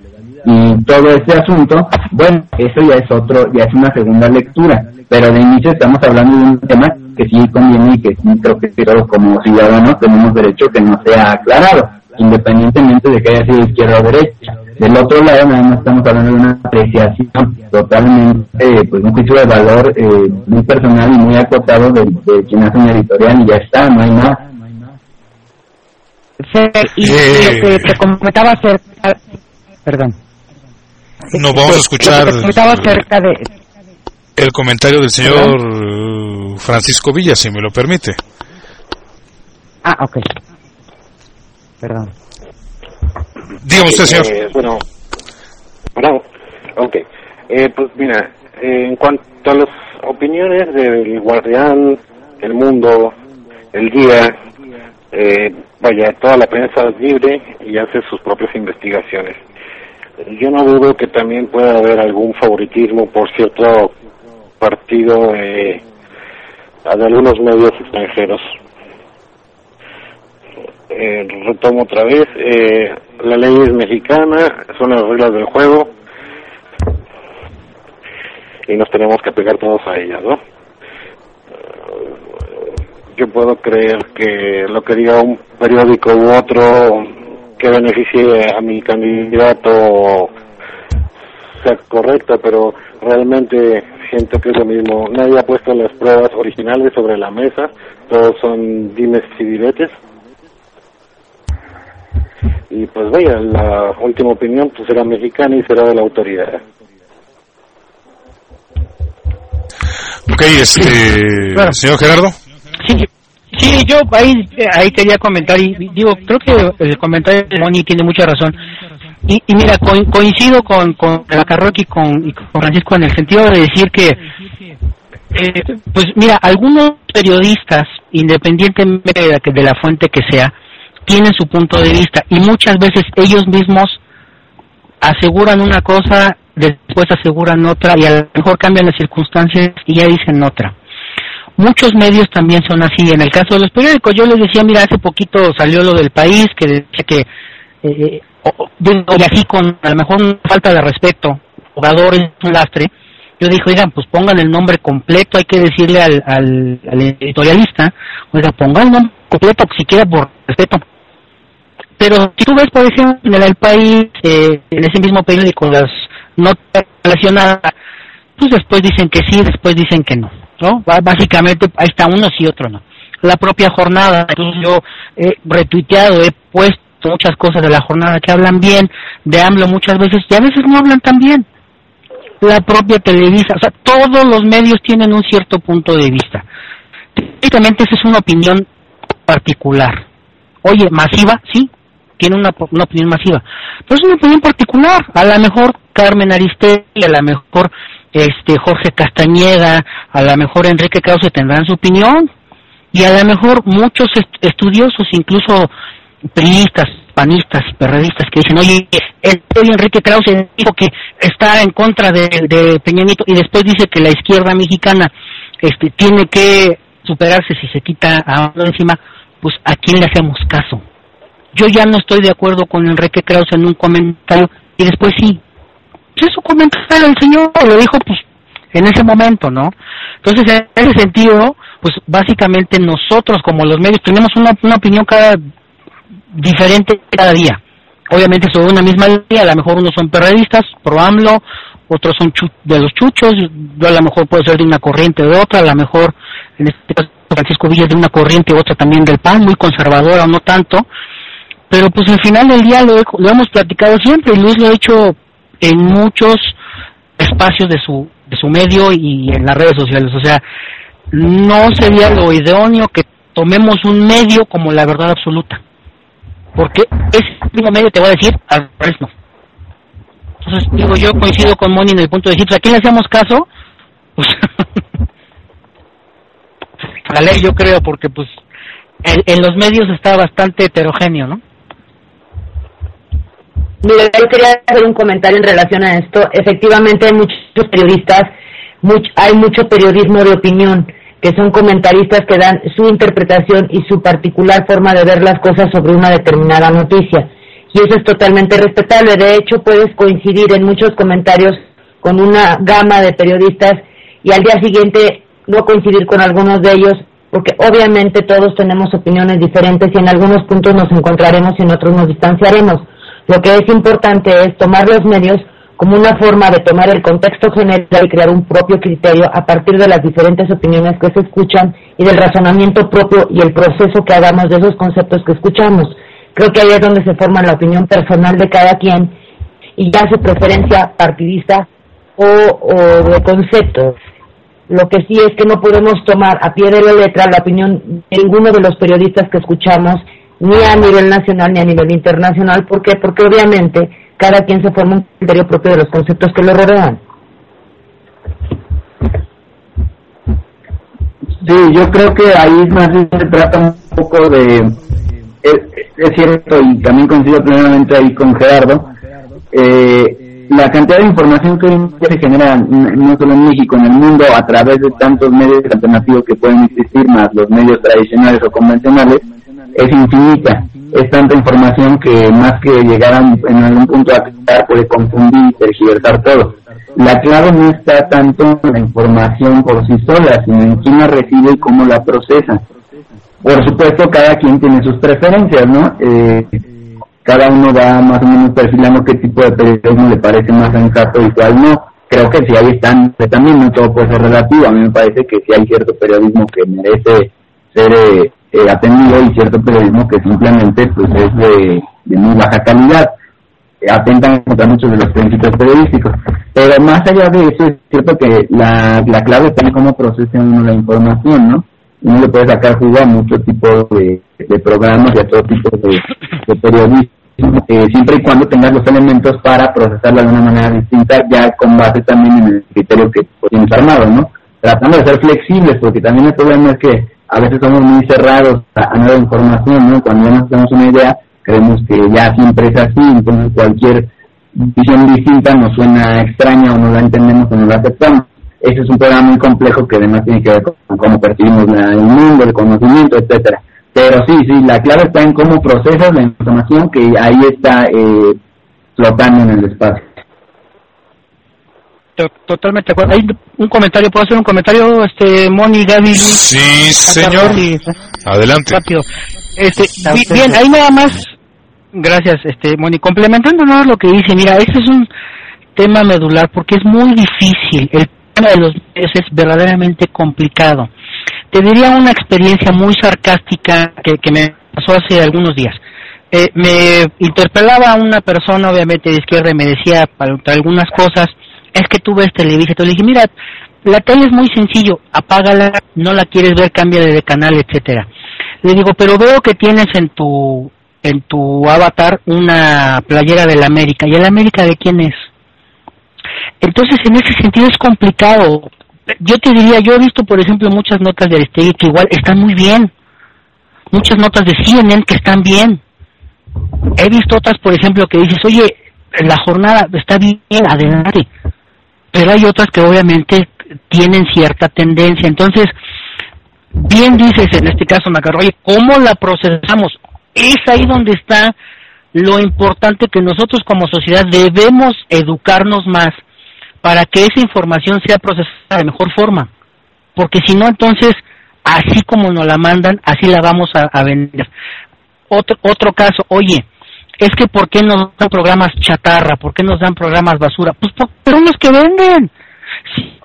y todo este asunto, bueno, eso ya es otro, ya es una segunda lectura, pero de inicio estamos hablando de un tema que sí conviene y que sí creo que todos como ciudadanos tenemos derecho que no sea aclarado, independientemente de que haya sido izquierda o derecha. Del otro lado, nada más estamos hablando de una apreciación totalmente, pues un juicio de valor eh, muy personal y muy acotado de, de quien hace una editorial y ya está, no hay más. y Eh. lo que te comentaba acerca, perdón, No vamos a escuchar lo que te comentaba acerca de, el comentario del señor eh, Francisco Villa, si me lo permite. ah, ok, perdón. Dígame usted, señor. Eh, bueno, bueno, ok. Eh, pues mira, eh, en cuanto a las opiniones del Guardián, El Mundo, El Guía, eh, vaya, toda la prensa es libre y hace sus propias investigaciones. Yo no dudo que también pueda haber algún favoritismo por cierto partido eh, de algunos medios extranjeros. Eh, retomo otra vez, eh, la ley es mexicana, son las reglas del juego y nos tenemos que apegar todos a ellas, ¿no? Eh, Yo puedo creer que lo que diga un periódico u otro que beneficie a mi candidato sea correcto, pero realmente siento que es lo mismo. Nadie ha puesto las pruebas originales sobre la mesa, todos son dimes y diretes. Y pues vaya, la última opinión pues será mexicana y será de la autoridad. Ok, este, Claro. señor Gerardo. Sí, sí, yo ahí, ahí quería comentar y digo, creo que el comentario de Moni tiene mucha razón. Y, y mira, co- coincido con, con Macarroqui y con, y con Francisco en el sentido de decir que, eh, pues mira, algunos periodistas, independientemente de la, de la fuente que sea, tienen su punto de vista y muchas veces ellos mismos aseguran una cosa, después aseguran otra y a lo mejor cambian las circunstancias y ya dicen otra. Muchos medios también son así. En el caso de los periódicos, yo les decía, mira, hace poquito salió lo del país, que decía que, eh, y así con a lo mejor una falta de respeto, jugador es un lastre, yo dije, oigan, pues pongan el nombre completo, hay que decirle al, al, al editorialista, oiga, pongan el nombre completo, siquiera por respeto. Pero si tú ves, por ejemplo, en el país, eh, en ese mismo periódico, las notas relacionadas, pues después dicen que sí, después dicen que no, ¿no? Básicamente ahí está uno sí, otro no. La propia jornada, incluso yo he retuiteado, he puesto muchas cosas de la jornada que hablan bien, de AMLO muchas veces, y a veces no hablan tan bien. La propia Televisa, o sea, todos los medios tienen un cierto punto de vista. Técnicamente esa es una opinión particular. Oye, masiva, sí, tiene una, una opinión masiva, pero es una opinión particular. A lo mejor Carmen Aristegui, a lo mejor este Jorge Castañeda, a lo mejor Enrique Krause tendrán su opinión y a lo mejor muchos est- estudiosos, incluso priistas, panistas, perredistas que dicen, oye, el el Enrique Krause dijo que está en contra de, de Peña Nieto y después dice que la izquierda mexicana este tiene que superarse si se quita a encima, pues a quién le hacemos caso. Yo ya no estoy de acuerdo con Enrique Krause en un comentario y después sí. Pues es su comentario, el señor lo dijo pues en ese momento, ¿no? Entonces, en ese sentido, pues básicamente nosotros como los medios tenemos una, una opinión cada diferente cada día. Obviamente sobre una misma línea, a lo mejor unos son periodistas, pro AMLO, otros son de los chuchos, yo a lo mejor puedo ser de una corriente o de otra, a lo mejor en este caso Francisco Villa es de una corriente, otra también del PAN, muy conservadora o no tanto, pero pues al final del día lo, he- lo hemos platicado siempre y Luis lo ha hecho en muchos espacios de su de su medio y en las redes sociales o sea no sería lo idóneo que tomemos un medio como la verdad absoluta porque ese mismo medio te va a decir al revés no entonces digo yo coincido con Moni en el punto de decir pues, a quién le hacemos caso pues (laughs) la ley yo creo porque pues en, los medios está bastante heterogéneo no Mira, yo quería hacer un comentario en relación a esto. Efectivamente, hay muchos periodistas, hay mucho periodismo de opinión, que son comentaristas que dan su interpretación y su particular forma de ver las cosas sobre una determinada noticia. y eso es totalmente respetable. De hecho, puedes coincidir en muchos comentarios con una gama de periodistas y al día siguiente no coincidir con algunos de ellos, porque obviamente todos tenemos opiniones diferentes y en algunos puntos nos encontraremos y en otros nos distanciaremos. Lo que es importante es tomar los medios como una forma de tomar el contexto general y crear un propio criterio a partir de las diferentes opiniones que se escuchan y del razonamiento propio y el proceso que hagamos de esos conceptos que escuchamos. Creo que ahí es donde se forma la opinión personal de cada quien y ya su preferencia partidista o, o de conceptos. Lo que sí es que no podemos tomar a pie de la letra la opinión de ninguno de los periodistas que escuchamos, ni a nivel nacional ni a nivel internacional. ¿Por qué? Porque obviamente cada quien se forma un criterio propio de los conceptos que lo rodean. Sí, yo creo que ahí más bien se trata un poco de... Es, cierto, y también coincido plenamente ahí con Gerardo, eh, la cantidad de información que se genera no solo en México, en el mundo, a través de tantos medios alternativos que pueden existir, más los medios tradicionales o convencionales, es infinita. Es tanta información que más que llegar a, en algún punto a aclarar puede confundir y tergiversar todo. La clave no está tanto en la información por sí sola, sino en quién la recibe y cómo la procesa. Por supuesto, cada quien tiene sus preferencias, ¿no? Eh, cada uno va más o menos perfilando qué tipo de periodismo le parece más sensato y cuál no. Creo que si ahí están, también no todo puede ser relativo. A mí me parece que si hay cierto periodismo que merece ser eh, eh, atendido y cierto periodismo que simplemente pues es de, muy baja calidad. Eh, atentan contra muchos de los principios periodísticos. Pero más allá de eso, es cierto que la, la clave está en cómo procesa uno la información, ¿no? Uno le puede sacar jugo a muchos tipos de, de programas y a todo tipo de, de periodismo, eh, siempre y cuando tengas los elementos para procesarla de una manera distinta, ya con base también en el criterio que tienes armado, ¿no? Tratando de ser flexibles, porque también el problema es que a veces somos muy cerrados a, nueva información, ¿no? Cuando ya nos tenemos una idea, creemos que ya siempre es así, entonces cualquier visión distinta nos suena extraña o no la entendemos o no la aceptamos. Ese es un programa muy complejo que además tiene que ver con cómo percibimos el mundo, el conocimiento, etcétera. Pero sí, sí, la clave está en cómo procesas la información que ahí está eh, flotando en el espacio. Totalmente de acuerdo. Hay un comentario, ¿puedo hacer un comentario, este, Moni, Gaby? Sí, señor. Adelante. Este, bien, ahí nada más, gracias, este, Moni, complementando nada lo que dice, mira, este es un tema medular porque es muy difícil, el tema de los medios es verdaderamente complicado. Te diría una experiencia muy sarcástica que, que me pasó hace algunos días. Eh, me interpelaba una persona, obviamente de izquierda, y me decía para algunas cosas, es que tú ves televisión. le dije, mira, la tele es muy sencillo, apágala, no la quieres ver, cámbiale de canal, etcétera. Le digo, pero veo que tienes en tu en tu avatar una playera del América. ¿Y el América de quién es? Entonces, en ese sentido es complicado. Yo te diría, yo he visto, por ejemplo, muchas notas de Aristegui que igual están muy bien. Muchas notas de CNN que están bien. He visto otras, por ejemplo, que dices, oye, la jornada está bien, adelante pero hay otras que obviamente tienen cierta tendencia. Entonces, bien dices en este caso, Macarro, oye, ¿cómo la procesamos? Es ahí donde está lo importante que nosotros como sociedad debemos educarnos más para que esa información sea procesada de mejor forma. Porque si no, entonces, así como nos la mandan, así la vamos a, a vender. Otro, otro caso, oye, es que ¿por qué nos dan programas chatarra? ¿Por qué nos dan programas basura? Pues por los que venden.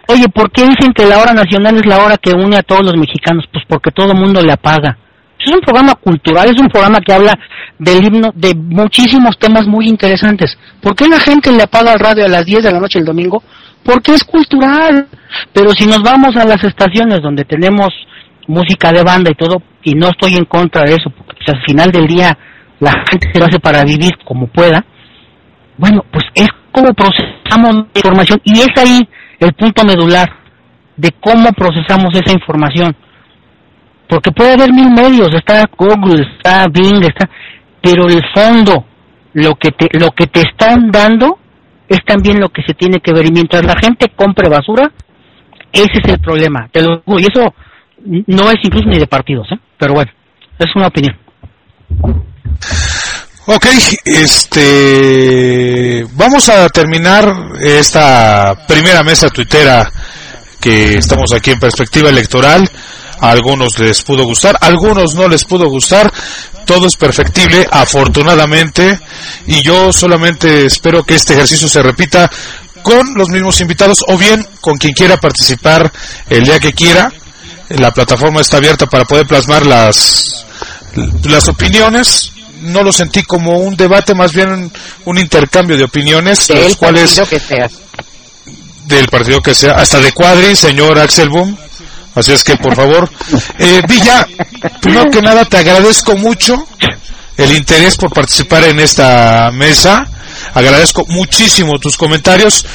Oye, ¿por qué dicen que la hora nacional es la hora que une a todos los mexicanos? Pues porque todo el mundo le apaga. Es un programa cultural, es un programa que habla del himno, de muchísimos temas muy interesantes. ¿Por qué la gente le apaga el radio a las 10 de la noche el domingo? Porque es cultural. Pero si nos vamos a las estaciones donde tenemos música de banda y todo, y no estoy en contra de eso, porque pues, al final del día la gente se lo hace para vivir como pueda, bueno, pues es como procesamos la información y es ahí el punto medular de cómo procesamos esa información. Porque puede haber mil medios, está Google, está Bing, está, pero el fondo, lo que te, lo que te están dando es también lo que se tiene que ver. Y mientras la gente compre basura, ese es el problema. Te lo, y eso no es incluso ni de partidos, ¿eh? pero bueno, es una opinión. Ok, este, vamos a terminar esta primera mesa tuitera que estamos aquí en perspectiva electoral. A algunos les pudo gustar, a algunos no les pudo gustar. Todo es perfectible, afortunadamente. Y yo solamente espero que este ejercicio se repita con los mismos invitados o bien con quien quiera participar el día que quiera. La plataforma está abierta para poder plasmar las, las opiniones. No lo sentí como un debate, más bien un intercambio de opiniones, Del los cuales que del partido que sea, hasta de Cuadri, señor Axel Boom. Así es que, por favor, (laughs) eh, Villa, primero que nada te agradezco mucho el interés por participar en esta mesa. Agradezco muchísimo tus comentarios.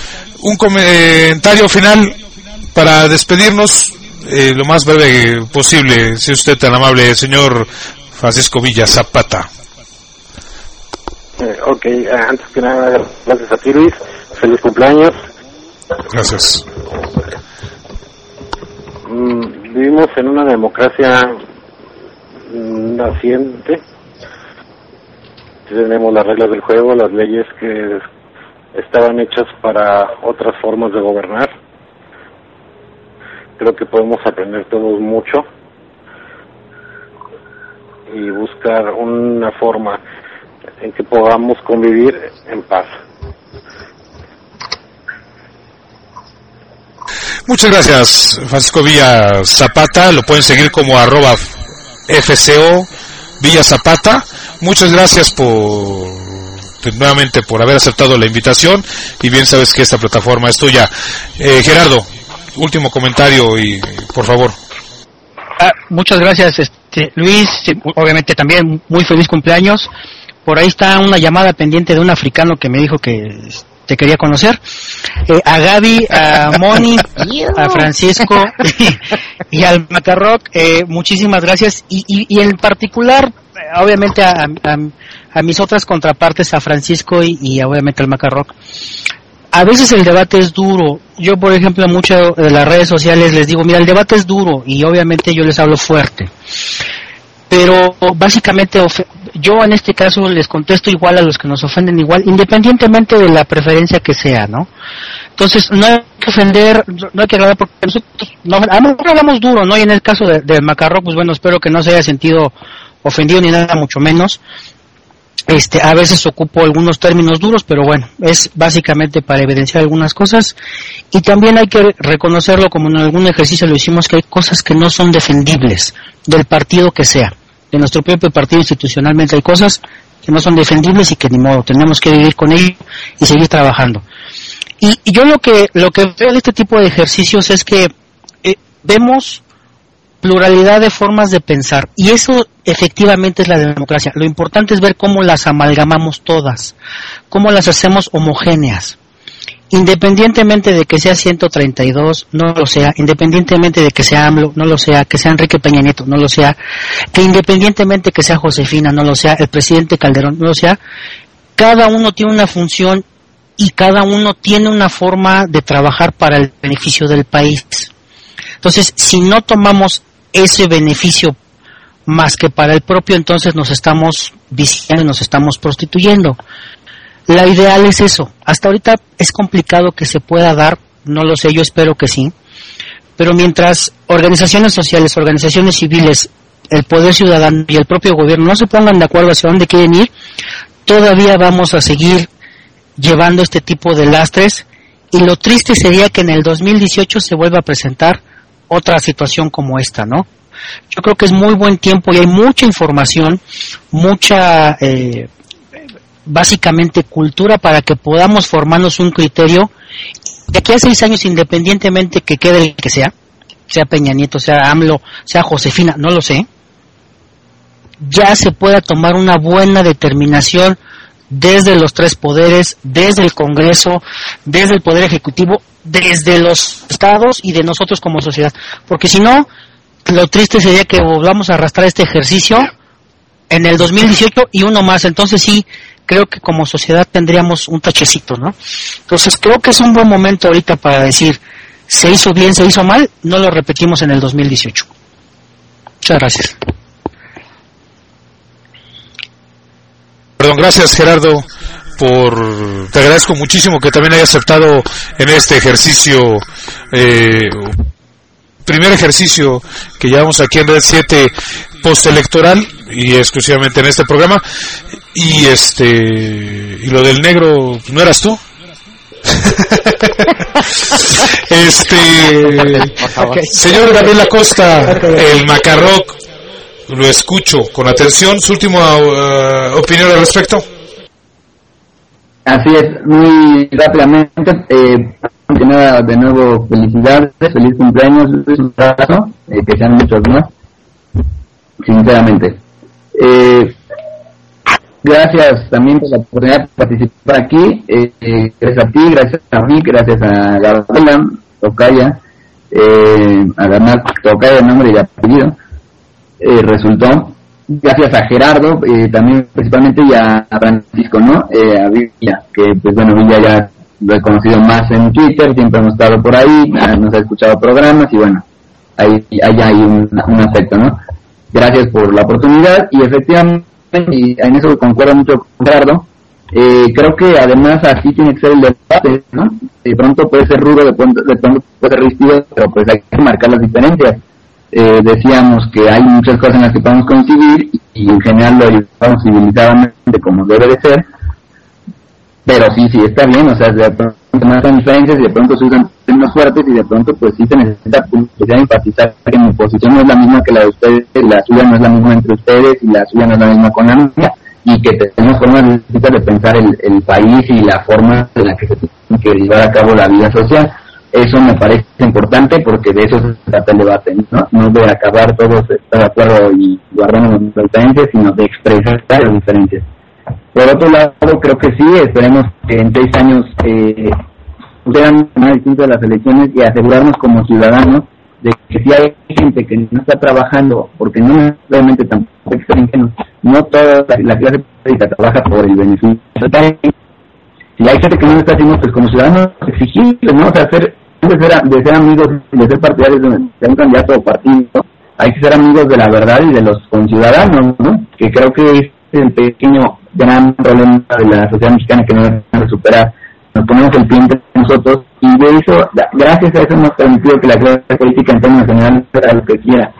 Un comentario final para despedirnos eh, lo más breve posible, si usted tan amable, señor Francisco Villa Zapata. Eh, ok, eh, antes que nada, gracias a ti Luis, feliz cumpleaños. Gracias. Mm, vivimos en una democracia naciente. Tenemos las reglas del juego, las leyes que estaban hechas para otras formas de gobernar. Creo que podemos aprender todos mucho y buscar una forma en que podamos convivir en paz. Muchas gracias, Francisco Villa Zapata. Lo pueden seguir como arroba FCO Villa Zapata. Muchas gracias por nuevamente por haber aceptado la invitación y bien sabes que esta plataforma es tuya. Eh, Gerardo, último comentario y por favor. Ah, muchas gracias, este, Luis. Obviamente también muy feliz cumpleaños. Por ahí está una llamada pendiente de un africano que me dijo que te quería conocer. Eh, a Gaby, a Moni, (laughs) a Francisco y, y al Macarroc, eh, muchísimas gracias. Y, y, y en particular, eh, obviamente, a, a- a mis otras contrapartes, a Francisco y, y obviamente al Macarroc. A veces el debate es duro. Yo, por ejemplo, en muchas de las redes sociales les digo, mira, el debate es duro y obviamente yo les hablo fuerte. Pero básicamente yo en este caso les contesto igual a los que nos ofenden igual, independientemente de la preferencia que sea, ¿no? Entonces, no hay que ofender, no hay que agradar porque nosotros no, a lo mejor hablamos duro, ¿no? Y en el caso de- macarro, pues bueno, espero que no se haya sentido ofendido ni nada, mucho menos. Este, a veces ocupo algunos términos duros, pero bueno, es básicamente para evidenciar algunas cosas. Y también hay que reconocerlo, como en algún ejercicio lo hicimos, que hay cosas que no son defendibles, del partido que sea. De nuestro propio partido institucionalmente hay cosas que no son defendibles y que ni modo, tenemos que vivir con ello y seguir trabajando. Y, yo lo que, lo que veo de este tipo de ejercicios es que eh, vemos pluralidad de formas de pensar y eso efectivamente es la democracia. Lo importante es ver cómo las amalgamamos todas, cómo las hacemos homogéneas. Independientemente de que sea 132, no lo sea, independientemente de que sea AMLO, no lo sea, que sea Enrique Peña Nieto, no lo sea, que independientemente que sea Josefina, no lo sea, el presidente Calderón, no lo sea, cada uno tiene una función y cada uno tiene una forma de trabajar para el beneficio del país. Entonces, si no tomamos ese beneficio más que para el propio, entonces nos estamos viciando y nos estamos prostituyendo. La ideal es eso. Hasta ahorita es complicado que se pueda dar, no lo sé, yo espero que sí. Pero mientras organizaciones sociales, organizaciones civiles, el poder ciudadano y el propio gobierno no se pongan de acuerdo hacia dónde quieren ir, todavía vamos a seguir llevando este tipo de lastres y lo triste sería que en el 2018 se vuelva a presentar otra situación como esta, ¿no? Yo creo que es muy buen tiempo y hay mucha información, mucha, eh, básicamente, cultura para que podamos formarnos un criterio de aquí a seis años, independientemente que quede el que sea, sea Peña Nieto, sea AMLO, sea Josefina, no lo sé, ya se pueda tomar una buena determinación desde los tres poderes, desde el Congreso, desde el Poder Ejecutivo, desde los estados y de nosotros como sociedad. Porque si no, lo triste sería que volvamos a arrastrar este ejercicio en el 2018 y uno más. Entonces sí, creo que como sociedad tendríamos un tachecito, ¿no? Entonces creo que es un buen momento ahorita para decir, se hizo bien, se hizo mal, no lo repetimos en el 2018. Muchas gracias. Perdón, gracias Gerardo por, te agradezco muchísimo que también hayas aceptado en este ejercicio, eh, primer ejercicio que llevamos aquí en Red 7 postelectoral y exclusivamente en este programa. Y este, y lo del negro, ¿no eras tú? (laughs) este, señor Gabriel Acosta, el Macarroc, lo escucho con atención. ¿Su última uh, opinión al respecto? Así es, muy rápidamente. Eh, de nuevo, felicidades, feliz cumpleaños, un abrazo, eh, que sean muchos más, sinceramente. Eh, gracias también por la oportunidad de participar aquí. Eh, eh gracias a ti, gracias a mí, gracias a Gabriela, Tocaya, eh, además Tocaya, nombre y apellido, eh, resultó gracias a Gerardo, eh, también principalmente y a, Francisco, ¿no? Eh, a Villa, que pues bueno, Villa ya lo he conocido más en Twitter, siempre hemos estado por ahí, nos ha escuchado programas y bueno, ahí, ahí hay un, un ¿no? Gracias por la oportunidad y efectivamente, y en eso concuerdo mucho con Gerardo, eh, creo que además así tiene que ser el debate, ¿no? De pronto puede ser rudo, de pronto, de pronto puede ser rígido, pero pues hay que marcar las diferencias eh, decíamos que hay muchas cosas en las que podemos coincidir y en general lo ayudamos civilizadamente como debe de ser, pero sí, sí, está bien, o sea, de pronto se diferencias y de pronto se usan términos fuertes y de pronto pues sí se necesita pues, enfatizar que mi posición no es la misma que la de ustedes, la suya no es la misma entre ustedes y la suya no es la misma con la mía y que tenemos formas distintas de pensar el, el país y la forma en la que se tiene que llevar a cabo la vida social eso me parece importante porque de eso se trata el debate, ¿no? No de acabar todos de acuerdo y guardarnos las diferencias, sino de expresar las diferencias. Por otro lado, creo que sí, esperemos que en seis años eh, sean más distintas las elecciones y asegurarnos como ciudadanos de que si hay gente que no está trabajando, porque no realmente tampoco extranjeros, no toda la, clase política trabaja por el beneficio si hay gente que no está haciendo, pues como ciudadanos exigible, ¿no? Hacer de ser, de ser amigos, de ser partidarios de un candidato o partido, hay que ser amigos de la verdad y de los conciudadanos, ¿no? Que creo que es el pequeño gran problema de la sociedad mexicana que no debemos superar. Nos ponemos el pie entre nosotros y de eso, gracias a eso hemos permitido que la clase política en términos generales sea lo que quiera.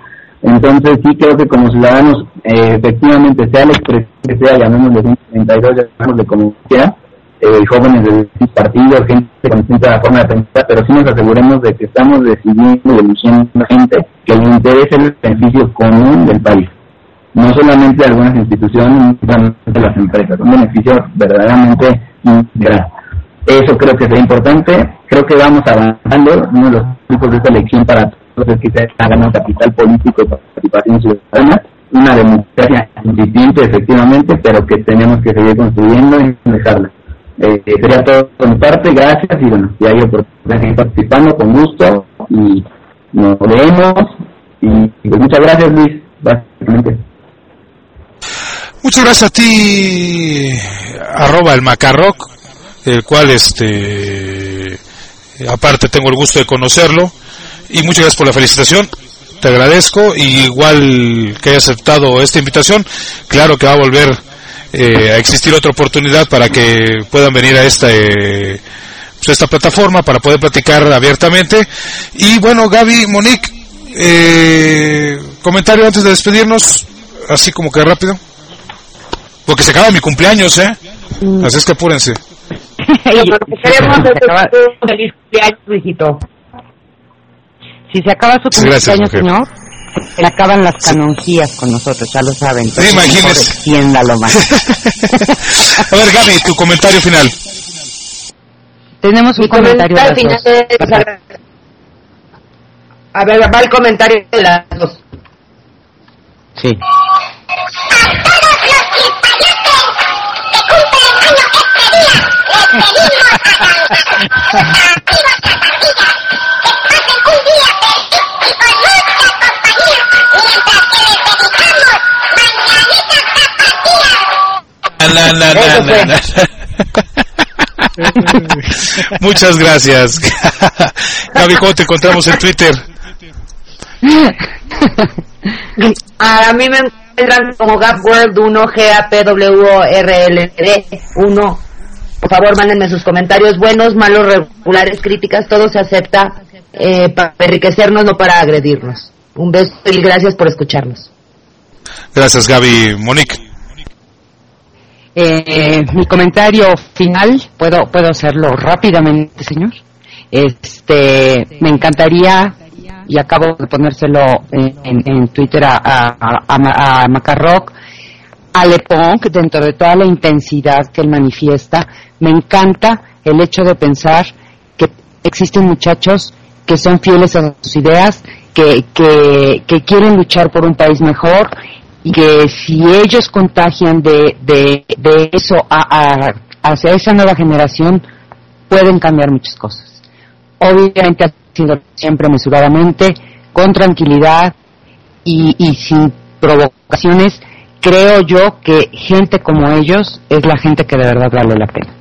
Entonces sí creo que como ciudadanos, eh, efectivamente, sea la expresión que sea, llamémosle 132, llamémosle como quiera, eh, jóvenes de partidos, gente con distinta forma de pensar, pero sí nos aseguremos de que estamos decidiendo y eligiendo gente que le interese el beneficio común del país. No solamente algunas instituciones, no solamente las empresas, un beneficio verdaderamente integral. Eso creo que es importante. Creo que vamos avanzando. Uno de los puntos de esta elección para todos es que se ha ganado capital político y participación ciudadana. Una democracia incipiente, efectivamente, pero que tenemos que seguir construyendo y dejarla. Eh, sería todo por mi parte, gracias y bueno, si hay oportunidad de participando con gusto y nos leemos y, pues muchas gracias Luis, básicamente. Muchas gracias a ti, arroba el macarroc, el cual este aparte tengo el gusto de conocerlo y muchas gracias por la felicitación te agradezco y igual que haya aceptado esta invitación claro que va a volver eh, a existir otra oportunidad para que puedan venir a esta, eh, pues, esta plataforma para poder platicar abiertamente. Y bueno, Gaby, Monique, eh, comentario antes de despedirnos, así como que rápido. Porque se acaba mi cumpleaños, ¿eh? Mm. Así es que apúrense. (laughs) feliz cumpleaños, Si se acaba su cumpleaños, señor (laughs) se acaban las canonjías con nosotros, ya lo saben. Sí, imagínese. más. (laughs) a ver, Gaby, tu comentario final. Tenemos un comentario, final. A ver, va el comentario de las dos. Sí. (laughs) (laughs) Muchas gracias. (laughs) Gaby, ¿cómo te encontramos en Twitter? A mí me encuentran como Gap World 1, G-A-P-W-R-L-D 1. Por favor, mándenme sus comentarios buenos, malos, regulares, críticas, todo se acepta eh, para enriquecernos, no para agredirnos. Un beso y gracias por escucharnos. Gracias, Gaby. Monique. Eh, mi comentario final, ¿puedo, puedo hacerlo rápidamente, señor? Este, me encantaría, y acabo de ponérselo en, en, Twitter a, a, a, a Macarroc, a Lepong, dentro de toda la intensidad que él manifiesta, me encanta el hecho de pensar que existen muchachos que son fieles a sus ideas, que, que, quieren luchar por un país mejor y que si ellos contagian de, de, de eso a, hacia esa nueva generación, pueden cambiar muchas cosas. Obviamente haciendo siempre mesuradamente, con tranquilidad y, sin provocaciones, creo yo que gente como ellos es la gente que de verdad vale la pena.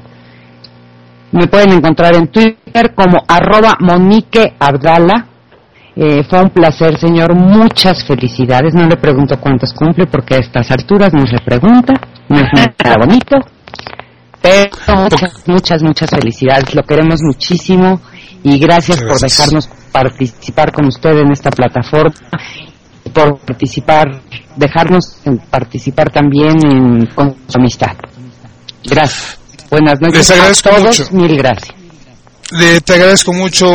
Me pueden encontrar en Twitter como arroba eh, fue un placer, señor. Muchas felicidades. No le pregunto cuántos cumple porque a estas alturas no se pregunta. No es nada bonito. Pero muchas, muchas, muchas felicidades. Lo queremos muchísimo y gracias, por dejarnos participar con usted en esta plataforma por participar, dejarnos participar también en, con su amistad. Gracias. Buenas noches a todos. Mil gracias te agradezco mucho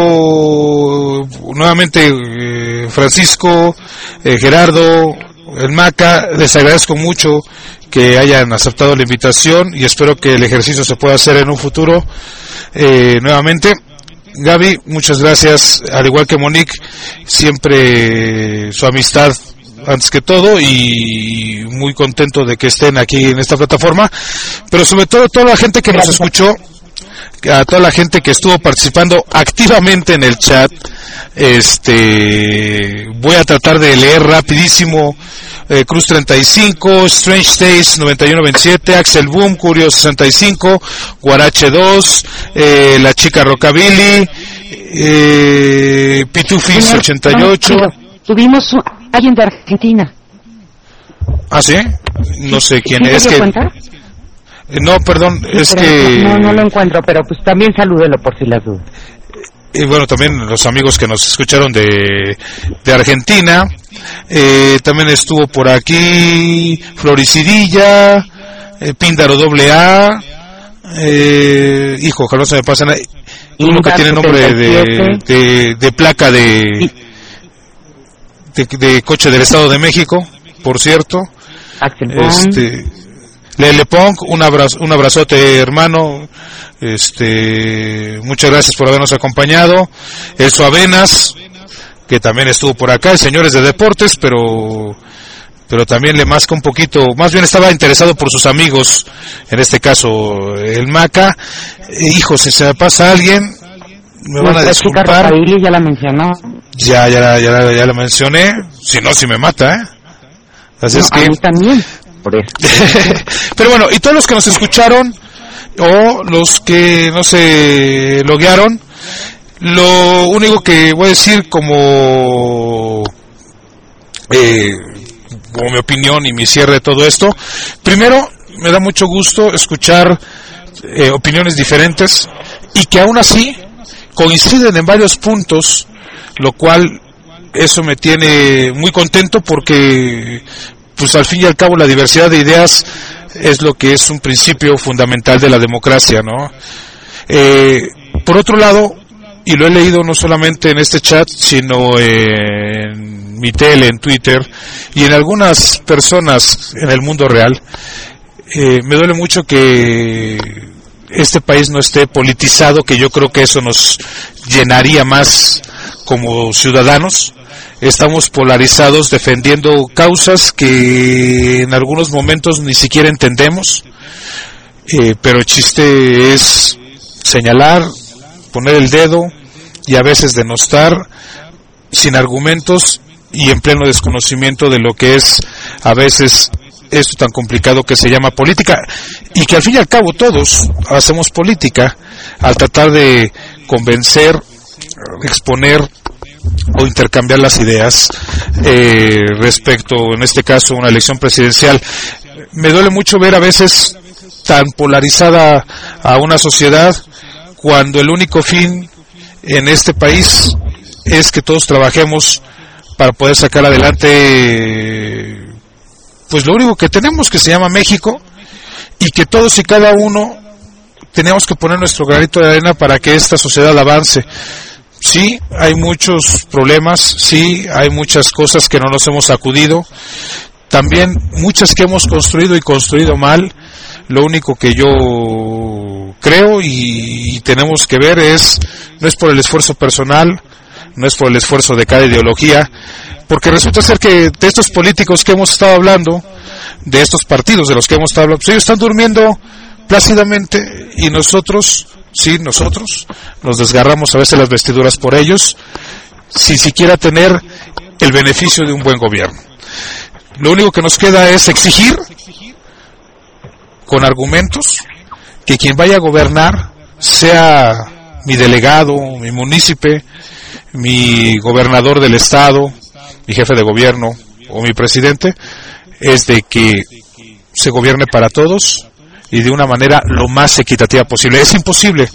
nuevamente eh, Francisco, eh, Gerardo, el Maca, les agradezco mucho que hayan aceptado la invitación y espero que el ejercicio se pueda hacer en un futuro eh, nuevamente. Gaby, muchas gracias, al igual que Monique, siempre su amistad antes que todo y muy contento de que estén aquí en esta plataforma, pero sobre todo toda la gente que nos escuchó a toda la gente que estuvo participando activamente en el chat. Este, voy a tratar de leer rapidísimo. Eh, Cruz 35, Strange Days 91-27, Axel Boom, Curio 65, Guarache 2, eh, La Chica Rockabilly, eh, Pitufis 88. Tuvimos alguien de Argentina. ¿Ah, sí? No sé quién es. que, eh, no, perdón, es que... No, no lo encuentro, pero pues también salúdelo por si las dudas. Y bueno, también los amigos que nos escucharon de, de Argentina. Eh, también estuvo por aquí Floricidilla, eh, Píndaro doble A. Eh, hijo, ojalá se me pasen. Uno que tiene nombre de, de, de placa de, de, de, coche del Estado de México, por cierto. Este, le Pong, un abrazo, un abrazote hermano, este, muchas gracias por habernos acompañado, el Suavenas, que también estuvo por acá, el Señores de Deportes, pero, pero también le masca un poquito, más bien estaba interesado por sus amigos, en este caso el Maca, hijo, si se me pasa alguien, me van a disculpar. ya la mencionó. Ya, ya, ya, ya la mencioné, si no, si me mata, ¿eh? Así es que, a (laughs) Pero bueno, y todos los que nos escucharon o los que no se loguearon, lo único que voy a decir como eh, como mi opinión y mi cierre de todo esto, primero me da mucho gusto escuchar eh, opiniones diferentes y que aún así coinciden en varios puntos, lo cual eso me tiene muy contento porque pues al fin y al cabo la diversidad de ideas es lo que es un principio fundamental de la democracia, ¿no? Eh, por otro lado, y lo he leído no solamente en este chat, sino en mi tele, en Twitter, y en algunas personas en el mundo real, eh, me duele mucho que este país no esté politizado, que yo creo que eso nos llenaría más como ciudadanos estamos polarizados defendiendo causas que en algunos momentos ni siquiera entendemos, eh, pero el chiste es señalar, poner el dedo y a veces denostar sin argumentos y en pleno desconocimiento de lo que es a veces esto tan complicado que se llama política y que al fin y al cabo todos hacemos política al tratar de convencer, exponer o intercambiar las ideas eh, respecto, en este caso, una elección presidencial. Me duele mucho ver a veces tan polarizada a una sociedad cuando el único fin en este país es que todos trabajemos para poder sacar adelante pues lo único que tenemos que se llama México y que todos y cada uno tenemos que poner nuestro granito de arena para que esta sociedad avance. Sí, hay muchos problemas, sí, hay muchas cosas que no nos hemos acudido, también muchas que hemos construido y construido mal. Lo único que yo creo y, tenemos que ver es, no es por el esfuerzo personal, no es por el esfuerzo de cada ideología, porque resulta ser que de estos políticos que hemos estado hablando, de estos partidos de los que hemos estado hablando, pues ellos están durmiendo plácidamente y nosotros, sí, nosotros, nos desgarramos a veces las vestiduras por ellos, sin siquiera tener el beneficio de un buen gobierno. Lo único que nos queda es exigir con argumentos que quien vaya a gobernar sea mi delegado, mi munícipe, mi gobernador del estado, mi jefe de gobierno o mi presidente, es de que se gobierne para todos y de una manera lo más equitativa posible. Es imposible.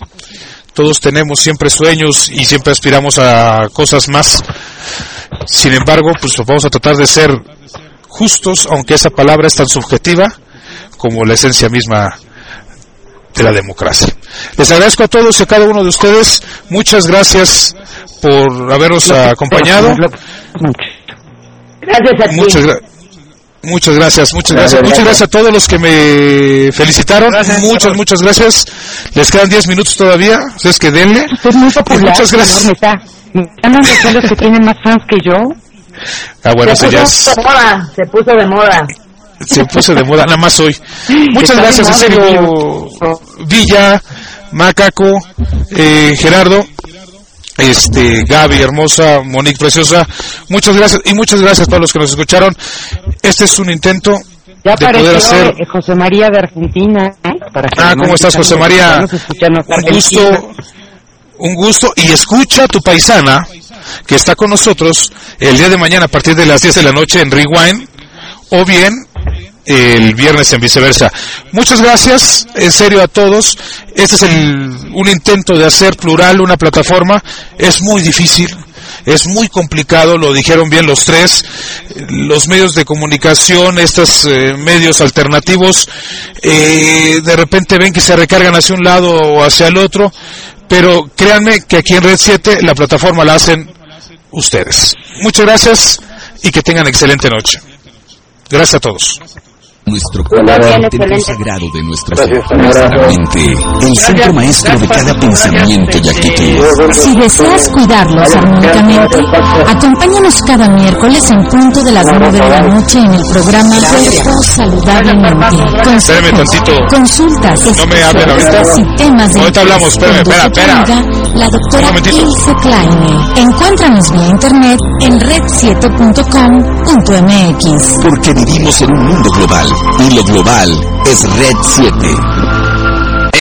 Todos tenemos siempre sueños y siempre aspiramos a cosas más. Sin embargo, pues vamos a tratar de ser justos, aunque esa palabra es tan subjetiva como la esencia misma de la democracia. Les agradezco a todos y a cada uno de ustedes. Muchas gracias por habernos acompañado. Gracias a ti. Muchas, gracias, muchas gracias. Muchas gracias a todos los que me felicitaron. muchas, muchas gracias. Les quedan 10 minutos todavía. Ustedes que denle. es muy popular. Muchas gracias. ¿Están los que tienen más fans que yo? Ah, bueno, se puso de moda, se puso de moda. Se puso de moda, nada más hoy. Muchas gracias, en serio, Villa, Macaco, eh, Gerardo este Gaby hermosa, Monique preciosa, muchas gracias y muchas gracias a todos los que nos escucharon. Este es un intento de poder hacer José María de Argentina. ¿eh? ah, ¿cómo estás José María? Un gusto, un gusto y escucha a tu paisana que está con nosotros el día de mañana a partir de las 10 de la noche en Rewind o bien el viernes en viceversa. Muchas gracias, en serio a todos. Este es un intento de hacer plural una plataforma. Es muy difícil, es muy complicado, lo dijeron bien los tres. Los medios de comunicación, estos eh, medios alternativos, eh, de repente ven que se recargan hacia un lado o hacia el otro. Pero créanme que aquí en Red 7 la plataforma la hacen ustedes. Muchas gracias y que tengan excelente noche. Gracias a todos. Nuestro cuerpo, el templo sagrado de nuestra mente, el centro maestro de cada pensamiento y actitud. Si deseas cuidarlos armónicamente, acompáñanos cada miércoles en punto de las nueve de la noche en el programa Cuerpo Saludablemente. Consultas, no me hablen ahorita. y temas de ahorita hablamos, espérame, espera, espera. La doctora Ilse Kleine. Encuéntranos vía internet en red7.com.mx. Porque vivimos en un mundo global y lo global es Red 7.